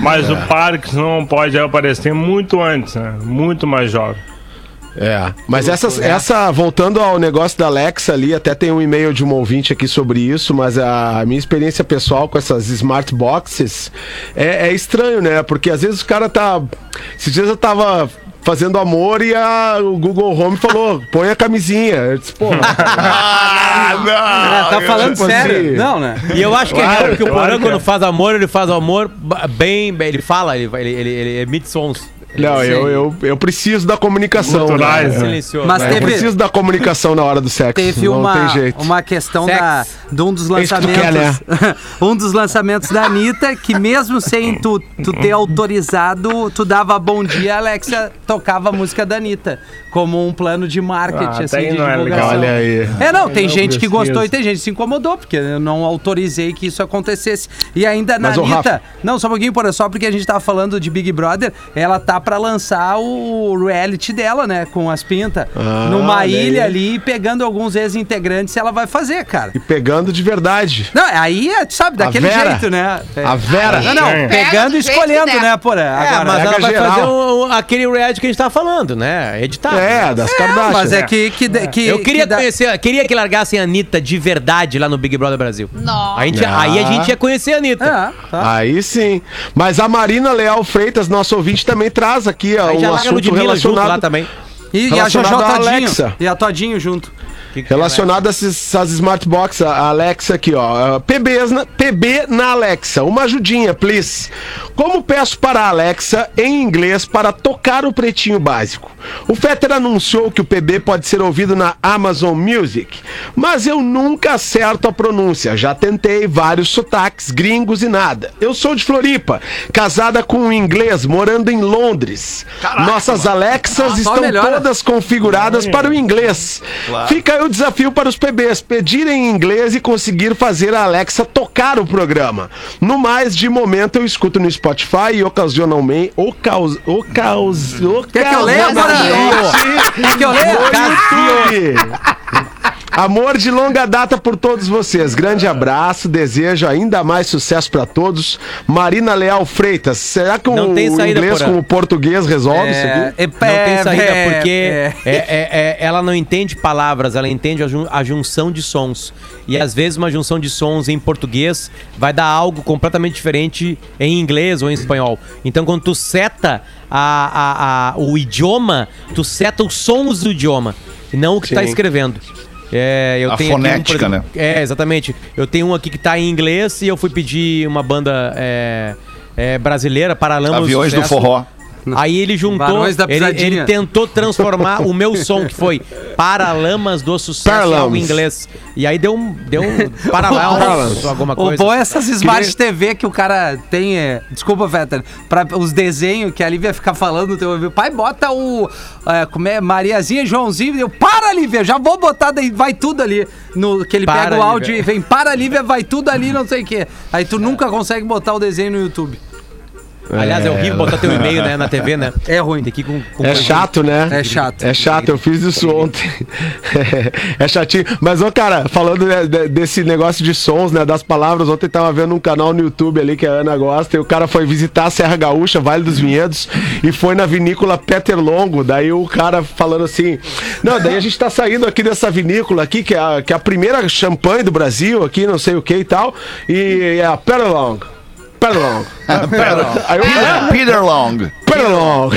Mas o Parkinson pode aparecer muito antes, né? Muito mais jovem. É, mas essas, essa, voltando ao negócio da Alexa ali, até tem um e-mail de um ouvinte aqui sobre isso, mas a minha experiência pessoal com essas smart boxes é, é estranho, né? Porque às vezes o cara tá. Esses dias eu tava fazendo amor e a, o Google Home falou: põe a camisinha. Eu disse, pô, Ah, não! Tá falando tipo sério? assim- Não, né? E eu acho que é Claro, real, porque o claro Porã, que quando é. faz amor, ele faz amor bem, bem ele fala, ele, ele, ele, ele emite sons. Não, eu, eu, eu preciso da comunicação. Culturais, né? né? Silencioso. Mas Eu teve- preciso da comunicação na hora do sexo. Teve não uma, tem jeito. uma questão Sex. da, de um dos É que lançamentos. quer, um dos lançamentos da Anitta, que mesmo sem tu, tu ter autorizado, tu dava bom dia, a Alexia tocava a música da Anitta. Como um plano de marketing, Ah, assim, de não é divulgação. legal. Olha aí. É, não, tem Não gente que precisa. gostou e tem gente que se incomodou, porque eu não autorizei que isso acontecesse. E ainda na Mas, Anitta. Rafa- Não, só um pouquinho, por só porque a gente tava falando de Big Brother, ela tava tá pra lançar o reality dela, né? Com as pintas. Ah, numa olha ilha ali, pegando alguns ex-integrantes, ela vai fazer, cara. E pegando de verdade. Não, aí, é, sabe, daquele Vera. jeito, né? É. A Vera. Não, não, Pega pegando do e escolhendo, né, Porã? É, Agora, mas ela vai geral. fazer o- aquele reality que a gente tava falando, né? Editado. É, das Kardashian. mas é que... que, que Eu queria que dá- conhecer, queria que largassem a Anitta de verdade lá no Big Brother Brasil. Nossa. A gente, Ah. Aí a gente ia conhecer a Anitta. É, tá. Aí sim. Mas a Marina Leal Freitas, nosso ouvinte, também traz aqui ó, um assunto junto lá relacionado, também. E, e a Relacionado Jojo Todinho. Alexa. E a Todinho junto. Que que relacionado a essas, essas Smart Box, a Alexa aqui, ó. PBs na, PB na Alexa. Uma ajudinha, please. Como peço para a Alexa, em inglês, para tocar o pretinho básico? O Fetter anunciou que o PB pode ser ouvido na Amazon Music, mas eu nunca acerto a pronúncia. Já tentei vários sotaques gringos e nada. Eu sou de Floripa, casada com um inglês, morando em Londres. Nossas Alexas só estão melhora. todas configuradas para o inglês. Fica aí o desafio para os PBs pedirem em inglês e conseguir fazer a Alexa tocar o programa. No mais, de momento eu escuto no Spotify e ocasionalmente. Ocaus, ocaus, Quer que eu leia, ocasionalmente Quer que eu leia? no YouTube. Amor de longa data por todos vocês. Grande abraço, desejo ainda mais sucesso para todos. Marina Leal Freitas, será que Não o inglês com o português resolve isso aqui? É, Não tem saída, é, porque é. é- é- é- ela não entende palavras, ela entende a, jun- a junção de sons. E às vezes uma junção de sons em português vai dar algo completamente diferente em inglês ou em espanhol. Então quando tu seta a- a- a- o idioma, tu seta os sons do idioma, e não o que tá Sim. escrevendo. É, eu A tenho aqui fonética, exemplo- É, exatamente. Eu tenho um aqui que tá em inglês e eu fui pedir uma banda é, é, brasileira, Paralamas Aviões do Sucesso. Forró. Aí ele juntou, ele, ele tentou transformar o meu som, que foi Paralamas do Sucesso em Paralamas. algo em inglês. E aí deu um, deu um Paralamas, alguma O coisa. bom é essas Smart TV que o cara tem. É, desculpa, Vetter. Pra os desenhos que a Lívia fica falando no teu ouvido. Pai, bota o. É, como é? Mariazinha e Joãozinho. Eu, para, Lívia, já vou botar daí, vai tudo ali. No, que ele Para, pega o áudio Lívia. e vem, para, Lívia, vai tudo ali, não sei o quê. Aí tu nunca consegue botar o desenho no YouTube. Aliás, é horrível botar teu e-mail né, na TV, né? É ruim. Tem que com, com É chato, né? É chato. É chato, eu fiz isso ontem. é chatinho. Mas, ô, cara, falando né, de- desse negócio de sons, né? Das palavras, ontem tava vendo um canal no YouTube ali que a Ana gosta, e o cara foi visitar a Serra Gaúcha, Vale dos Vinhedos, e foi na vinícola Peter Longo. Daí o cara falando assim: Não, daí a gente tá saindo aqui dessa vinícola aqui, que é a, que é a primeira champanhe do Brasil, aqui, não sei o que e tal. E é a Peter Long. Peter Long. Aí eu, Peter, Peter Long. Bom.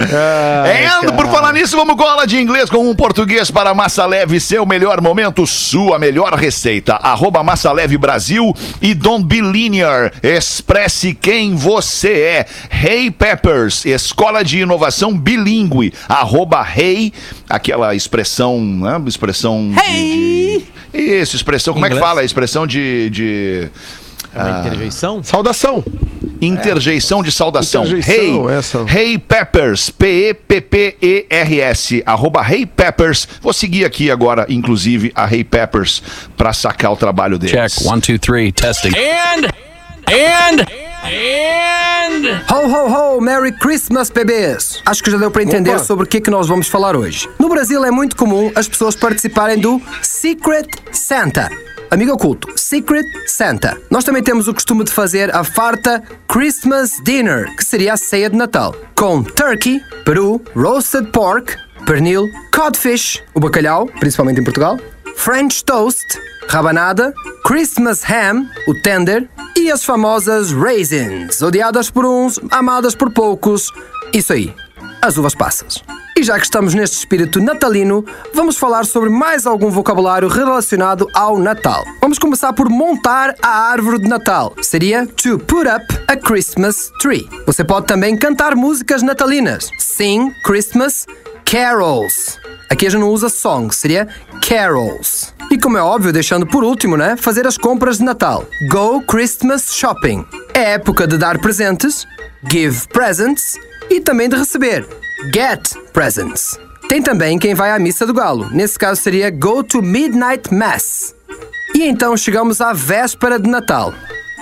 And, por falar nisso, vamos com aula de inglês com um português para Massa Leve, seu melhor momento, sua melhor receita. Arroba Massa Leve Brasil e Don't Be Linear. Expresse quem você é. Hey Peppers, escola de inovação bilíngue. Arroba Hey, aquela expressão, né? Expressão. de- Hey! de- Isso, expressão, como é que Inglês? fala? Expressão de. de É uma interjeição? Saudação. Interjeição de saudação. Interjeição, hey, essa. hey Peppers, P-E-P-P-E-R-S, arroba Hey Peppers. Vou seguir aqui agora, inclusive, a Hey Peppers pra sacar o trabalho deles. Check. One, two, three. Testing. And, and, and. Ho, ho, ho! Merry Christmas, bebês! Acho que já deu para entender Opa. sobre o que é que nós vamos falar hoje. No Brasil é muito comum as pessoas participarem do Secret Santa. Amigo oculto, Secret Santa. Nós também temos o costume de fazer a farta Christmas Dinner, que seria a ceia de Natal, com turkey, peru, roasted pork, pernil, codfish, o bacalhau, principalmente em Portugal, French toast, rabanada, Christmas ham, o tender, e as famosas raisins, odiadas por uns, amadas por poucos. Isso aí, as uvas passas. E já que estamos neste espírito natalino, vamos falar sobre mais algum vocabulário relacionado ao Natal. Vamos começar por montar a árvore de Natal. Seria to put up a Christmas tree. Você pode também cantar músicas natalinas. Sing Christmas carols. Aqui a gente não usa song, seria carols. E como é óbvio, deixando por último, né? Fazer as compras de Natal. Go Christmas shopping. É época de dar presentes, give presents e também de receber, get presents. Tem também quem vai à missa do galo. Nesse caso seria go to midnight mass. E então chegamos à véspera de Natal.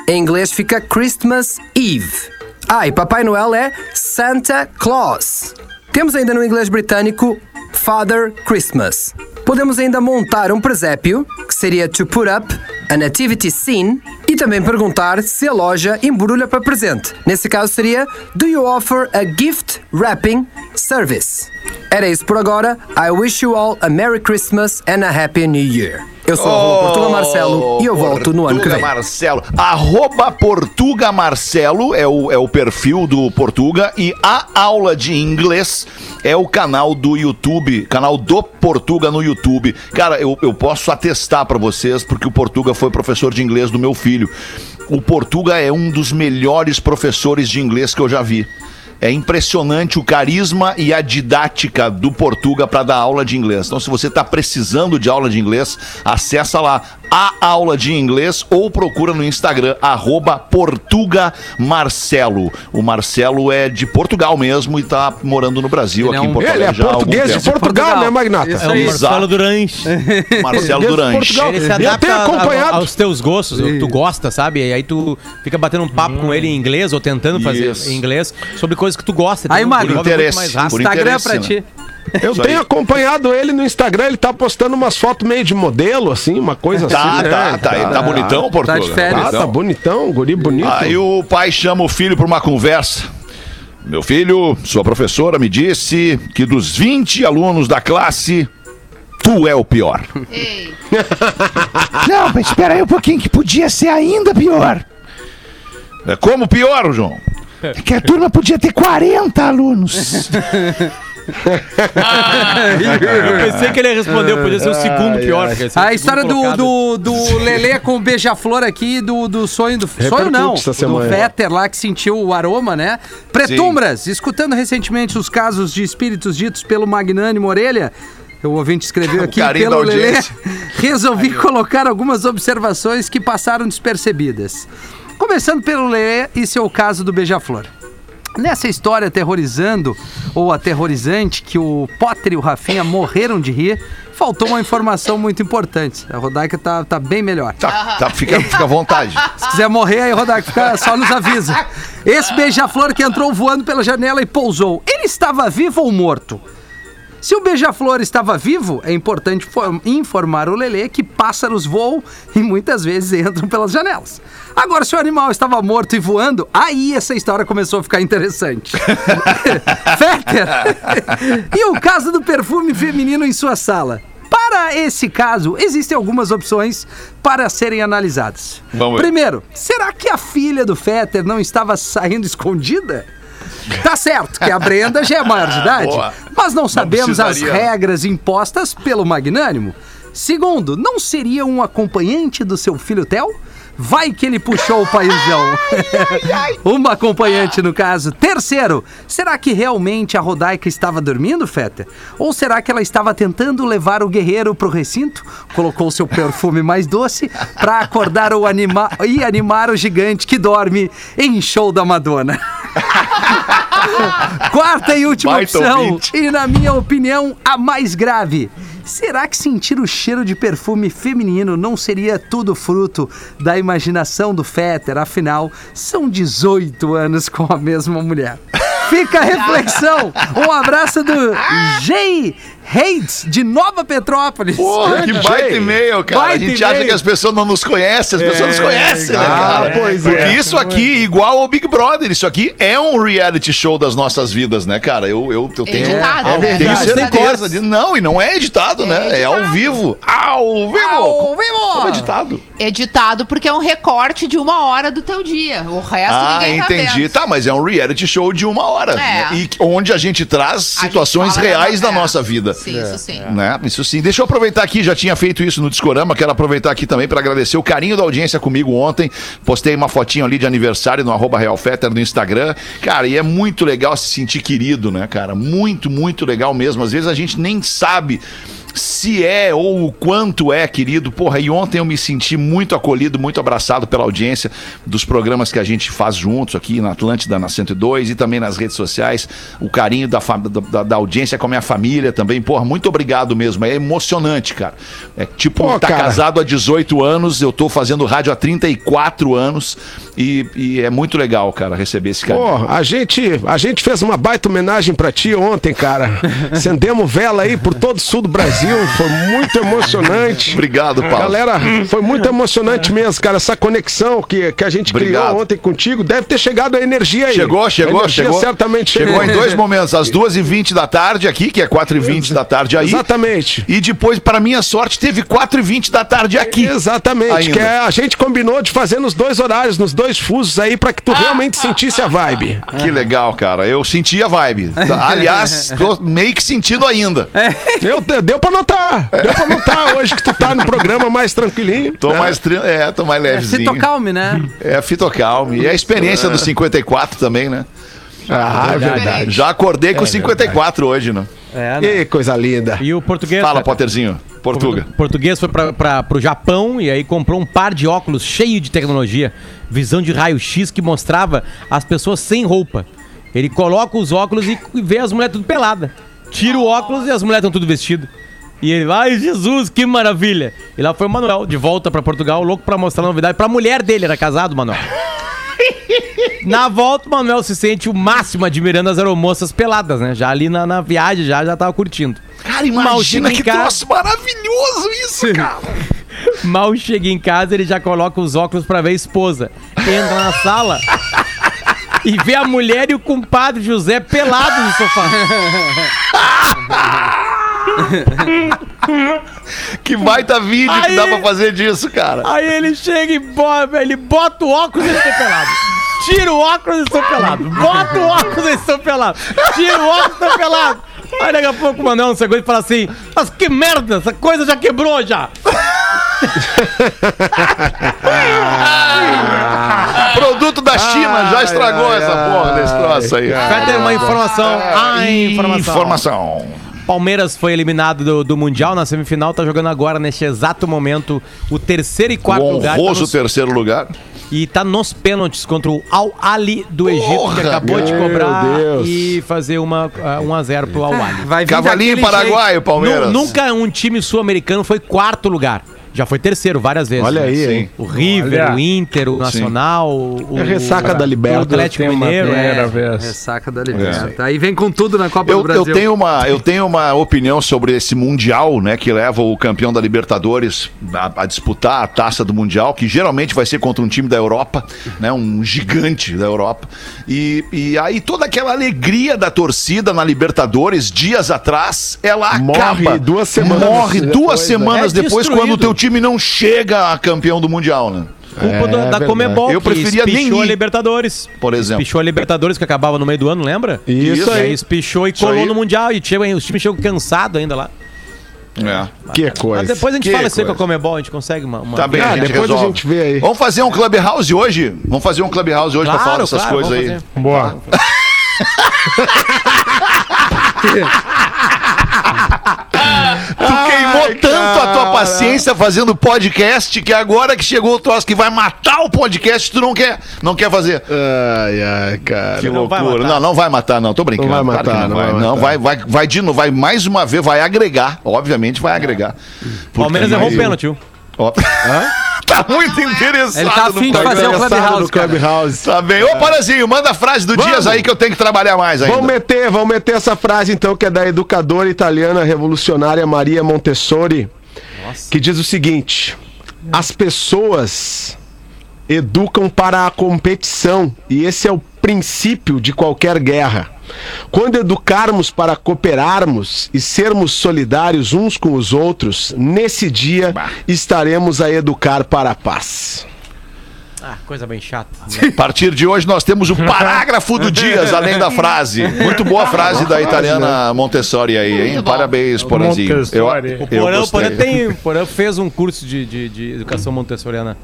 Em inglês fica Christmas Eve. Ah, e Papai Noel é Santa Claus. Temos ainda no inglês britânico Father Christmas. Podemos ainda montar um presépio, que seria to put up a nativity scene, e também perguntar se a loja embrulha para presente. Nesse caso seria Do you offer a gift wrapping service? Era isso por agora. I wish you all a Merry Christmas and a Happy New Year. Eu sou o Arroba Portugal Marcelo e eu volto no ano que Portuga vem. Marcelo. Arroba Portuga Marcelo é o, é o perfil do Portuga e a aula de inglês é o canal do YouTube, canal do Portuga no YouTube. Cara, eu, eu posso atestar pra vocês porque o Portuga foi professor de inglês do meu filho. O Portuga é um dos melhores professores de inglês que eu já vi. É impressionante o carisma e a didática do Portuga para dar aula de inglês. Então, se você está precisando de aula de inglês, acessa lá a aula de inglês ou procura no Instagram, arroba Portuga Marcelo. O Marcelo é de Portugal mesmo e tá morando no Brasil, Ele é aqui em Porto Ele é português de tempo. Portugal, Portugal. né, Magnata? Isso É o aí. Marcelo Durante. Marcelo Durante. Portugal. Ele se Eu adapta tenho a- a- acompanhado. aos teus gostos, o que tu gosta, sabe? E aí tu fica batendo um papo com ele em inglês ou tentando fazer Isso. em inglês sobre coisas que tu gosta. Aí, Magno, muito interesse. Por Instagram interesse, pra né? ti. Eu Isso tenho aí. acompanhado ele no Instagram, ele tá postando umas fotos meio de modelo, assim, uma coisa Tá, assim. tá, né? tá. Ele tá bonitão, Portuga. de férias. Ah, tá bonitão, guri bonito. Aí o pai chama o filho para uma conversa. Meu filho, sua professora me disse que dos 20 alunos da classe, tu é o pior. Ei, Não, mas espera aí um pouquinho, que podia ser ainda pior. É como pior, João? É que a turma podia ter 40 alunos. Eu pensei que ele ia responder, podia ser o segundo pior. o A história do, do, do Lelê com o beija-flor aqui, do, do sonho do. Sonho não. Do. Vetter lá que sentiu o aroma, né? Pretumbras, escutando recentemente os casos de espíritos ditos pelo Magnânimo Orelha. O ouvinte escreveu aqui pelo Lelê. Resolvi colocar algumas observações que passaram despercebidas. Começando pelo Lelê e seu caso do beija-flor. Nessa história aterrorizando ou aterrorizante que o Potter e o Rafinha morreram de rir, faltou uma informação muito importante. A Rodaica tá, tá bem melhor. Tá, tá, fica, fica à vontade. Se quiser morrer, aí Rodaica fica, só nos avisa. Esse beija-flor que entrou voando pela janela e pousou, ele estava vivo ou morto? Se o beija-flor estava vivo, é importante for- informar o Lelê que pássaros voam e muitas vezes entram pelas janelas. Agora, se o animal estava morto e voando, aí essa história começou a ficar interessante. Fetter! e o caso do perfume feminino em sua sala? Para esse caso, existem algumas opções para serem analisadas. Primeiro, será que a filha do Fetter não estava saindo escondida? Tá certo que a Brenda já é maior de idade, boa. mas não sabemos as precisaria. regras impostas pelo Magnânimo. Segundo, não seria um acompanhante do seu filho Theo? Vai que ele puxou o paizão. Uma acompanhante, no caso. Terceiro, será que realmente a Rodaica estava dormindo, Fetter? Ou será que ela estava tentando levar o guerreiro pro recinto? Colocou seu perfume mais doce para acordar o anima e animar o gigante que dorme em show da Madonna. Quarta e última Baita opção, ouvinte. e na minha opinião, a mais grave. Será que sentir o cheiro de perfume feminino não seria tudo fruto da imaginação do Fetter? Afinal, são 18 anos com a mesma mulher. Fica a reflexão. Um abraço do Jay Reis, de Nova Petrópolis. Porra, que baita e-mail, cara. Baita a gente acha que as pessoas não nos conhecem, as pessoas nos conhecem, né, cara? pois Porque é. isso aqui, igual ao Big Brother, isso aqui é um reality show das nossas vidas, né, cara? Eu, eu, eu tenho, Editado, eu né? tenho certeza de. Não, e não é editado, né? É ao vivo. Ao vivo! Ao vivo! Como editado? editado porque é um recorte de uma hora do teu dia. O resto Ah, ninguém tá entendi. vendo. Tá, mas é um reality show de uma hora. É. né? E onde a gente traz A gente situações fala reais da é. nossa vida. Sim, isso sim. Né? Isso sim. Deixa eu aproveitar aqui, já tinha feito isso no Discorama, quero aproveitar aqui também para agradecer o carinho da audiência comigo ontem. Postei uma fotinho ali de aniversário no arroba RealFetter no Instagram. Cara, e é muito legal se sentir querido, né, cara? Muito, muito legal mesmo. Às vezes a gente nem sabe se é ou o quanto é, querido. Porra, e ontem eu me senti muito acolhido, muito abraçado pela audiência dos programas que a gente faz juntos aqui na Atlântida, na 102 e também nas redes sociais. O carinho da, da, da audiência com a minha família também. Porra, muito obrigado mesmo. É emocionante, cara. É tipo, Pô, tá cara. casado há 18 anos, eu tô fazendo rádio há 34 anos e, e é muito legal, cara, receber esse carinho. Pô, a gente, a gente fez uma baita homenagem pra ti ontem, cara. Acendemos vela aí por todo o sul do Brasil. Foi muito emocionante. Obrigado, Paulo. Galera, foi muito emocionante mesmo, cara. Essa conexão que, que a gente Obrigado. criou ontem contigo. Deve ter chegado a energia aí. Chegou, chegou, energia chegou. certamente Chegou em dois momentos, às 2h20 da tarde aqui, que é 4h20 da tarde aí. Exatamente. E depois, para minha sorte, teve 4h20 da tarde aqui. Exatamente, Ainda. que é, a gente combinou de fazer nos dois horários, nos dois fusos aí, pra que tu realmente sentisse a vibe. Que legal, cara. Eu senti a vibe. Aliás, tô meio que sentindo ainda. Deu, deu pra notar, deu pra notar hoje que tu tá no programa mais tranquilinho. Tô né? mais, tri- é, tô mais Se levezinho. calme, né? É fitocalme. E a experiência do 54 também, né? Ah, é verdade. Já acordei com o 54 hoje, né? É, né? Que coisa linda. E o português. Fala, Potterzinho. Portuga. O português foi para pra, pro Japão e aí comprou um par de óculos cheio de tecnologia, visão de raio-x que mostrava as pessoas sem roupa. Ele coloca os óculos e vê as mulheres tudo pelada. Tira o óculos e as mulheres estão tudo vestidas. E ele, ai Jesus, que maravilha! E lá foi o Manuel, de volta pra Portugal, louco pra mostrar a novidade pra mulher dele, era casado, Manuel. Na volta, o Manuel se sente o máximo admirando as aeromoças peladas, né? Já ali na, na viagem, já, já tava curtindo. Cara, imagina que casa. troço maravilhoso isso, cara. Mal chega em casa, ele já coloca os óculos pra ver a esposa. Entra na sala e vê a mulher e o compadre José pelados no sofá. Que baita vídeo que Aí- dá pra fazer disso, cara. Aí ele chega e bota, ele bota o óculos e eles estão pelados. Tira o óculos e estão pelados. Bota o óculos e eles estão pelados. Tira o óculos e estão pelados. Aí daqui a pouco o Manuel não e fala assim: Mas que merda, essa coisa já quebrou já. Produto da China já estragou essa porra desse troço aí. Vai ter uma informação. Ai, informação. Informação. Palmeiras foi eliminado do, do Mundial na semifinal, tá jogando agora, neste exato momento, o terceiro e quarto O lugar. tá honroso nos- terceiro lugar. e tá nos pênaltis contra o Al Ali do Egito, que Porra, acabou de cobrar Deus. e fazer uma, ah, 1 a 0 pro Al Ali. Vai Cavalinho daquele paraguaio, jeito. Palmeiras. Nu- Nunca um time sul-americano foi quarto lugar. Já foi terceiro várias vezes. Olha né? aí, Sim. hein? O River, Olha. o Inter, o Nacional, o, É ressaca da o Libertadores. Atlético Tem uma Mineiro. primeira é. vez. Ressaca da liberta. Aí vem com tudo na Copa Eu, do Brasil. eu tenho uma, eu tenho uma opinião sobre esse Mundial, né? Que leva o campeão da Libertadores a, a disputar a taça do Mundial, que geralmente vai ser contra um time da Europa, né? Um gigante da Europa. E, e aí toda aquela alegria da torcida na Libertadores, dias atrás, ela Morre acaba. duas semanas Morre depois, duas né? semanas É depois, quando o teu time não chega a campeão do Mundial, né? Culpa É da verdade. Comebol, Eu que preferia nem a. Libertadores. Por exemplo. Espichou a Libertadores, que acabava no meio do ano, lembra? Isso E aí aí. espichou e Isso colou aí. no Mundial. E tinha, os times chegam cansados ainda lá. É. Que coisa. Mas depois a gente Que fala isso aí com a Comebol, a gente consegue uma... uma- Tá bem, Ah, a gente depois a resolve. gente vê aí. Vamos fazer um Clubhouse hoje? Vamos fazer um Clubhouse hoje pra Claro, falar dessas claro, coisas aí. fazer. Boa. Tanto a tua paciência fazendo podcast que agora que chegou o troço que vai matar o podcast, tu não quer, não quer fazer. Ai, ai, cara. Que não loucura. matar. Não, não vai matar, não. Tô brincando. Não vai Claro matar, não, não vai. vai Não, vai, vai, vai de novo, vai mais uma vez, vai agregar. Obviamente vai agregar. Palmeiras errou o pênalti, viu? Ó. tá muito interessado. Ele tá no afim de fazer o Engraçado Clubhouse, no. Clubhouse. Tá bem. Ô, Parazinho, manda a frase do Vamos. Dias aí que eu tenho que trabalhar mais ainda. Vamos meter, vamos meter essa frase então, que é da educadora italiana revolucionária Maria Montessori, que diz o seguinte: as pessoas educam para a competição, e esse é o princípio de qualquer guerra. Quando educarmos para cooperarmos e sermos solidários uns com os outros, nesse dia estaremos a educar para a paz. Ah, coisa bem chata. A partir de hoje nós temos o parágrafo do Dias, além da frase. Muito boa frase da italiana Montessori aí, hein? Parabéns, Porazinho. Eu, Montessori. O eu Porã, o gostei. Porã, tem, o Porã fez um curso de, de, de educação montessoriana.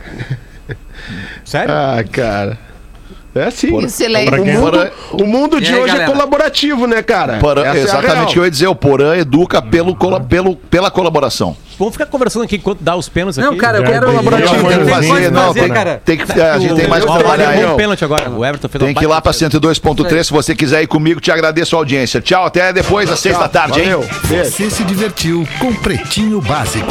Sério? Ah, cara. É sim. E o mundo, o mundo de aí, hoje galera? é colaborativo, né, cara? Porã- é exatamente o que eu ia dizer. O Porã educa pelo, cola- pelo, pela colaboração. Vamos ficar conversando aqui enquanto dá os pênaltis aqui. Não, cara, eu quero. colaborativo, eu tem que fazer, não, tem- cara. Tem que, a gente tem mais que trabalhar aí. agora. O Everton fez Tem que ir lá pra 102.3 se você quiser ir comigo. Te agradeço a audiência. Tchau, até depois, às seis da tarde, hein? Você se divertiu com Pretinho Básico.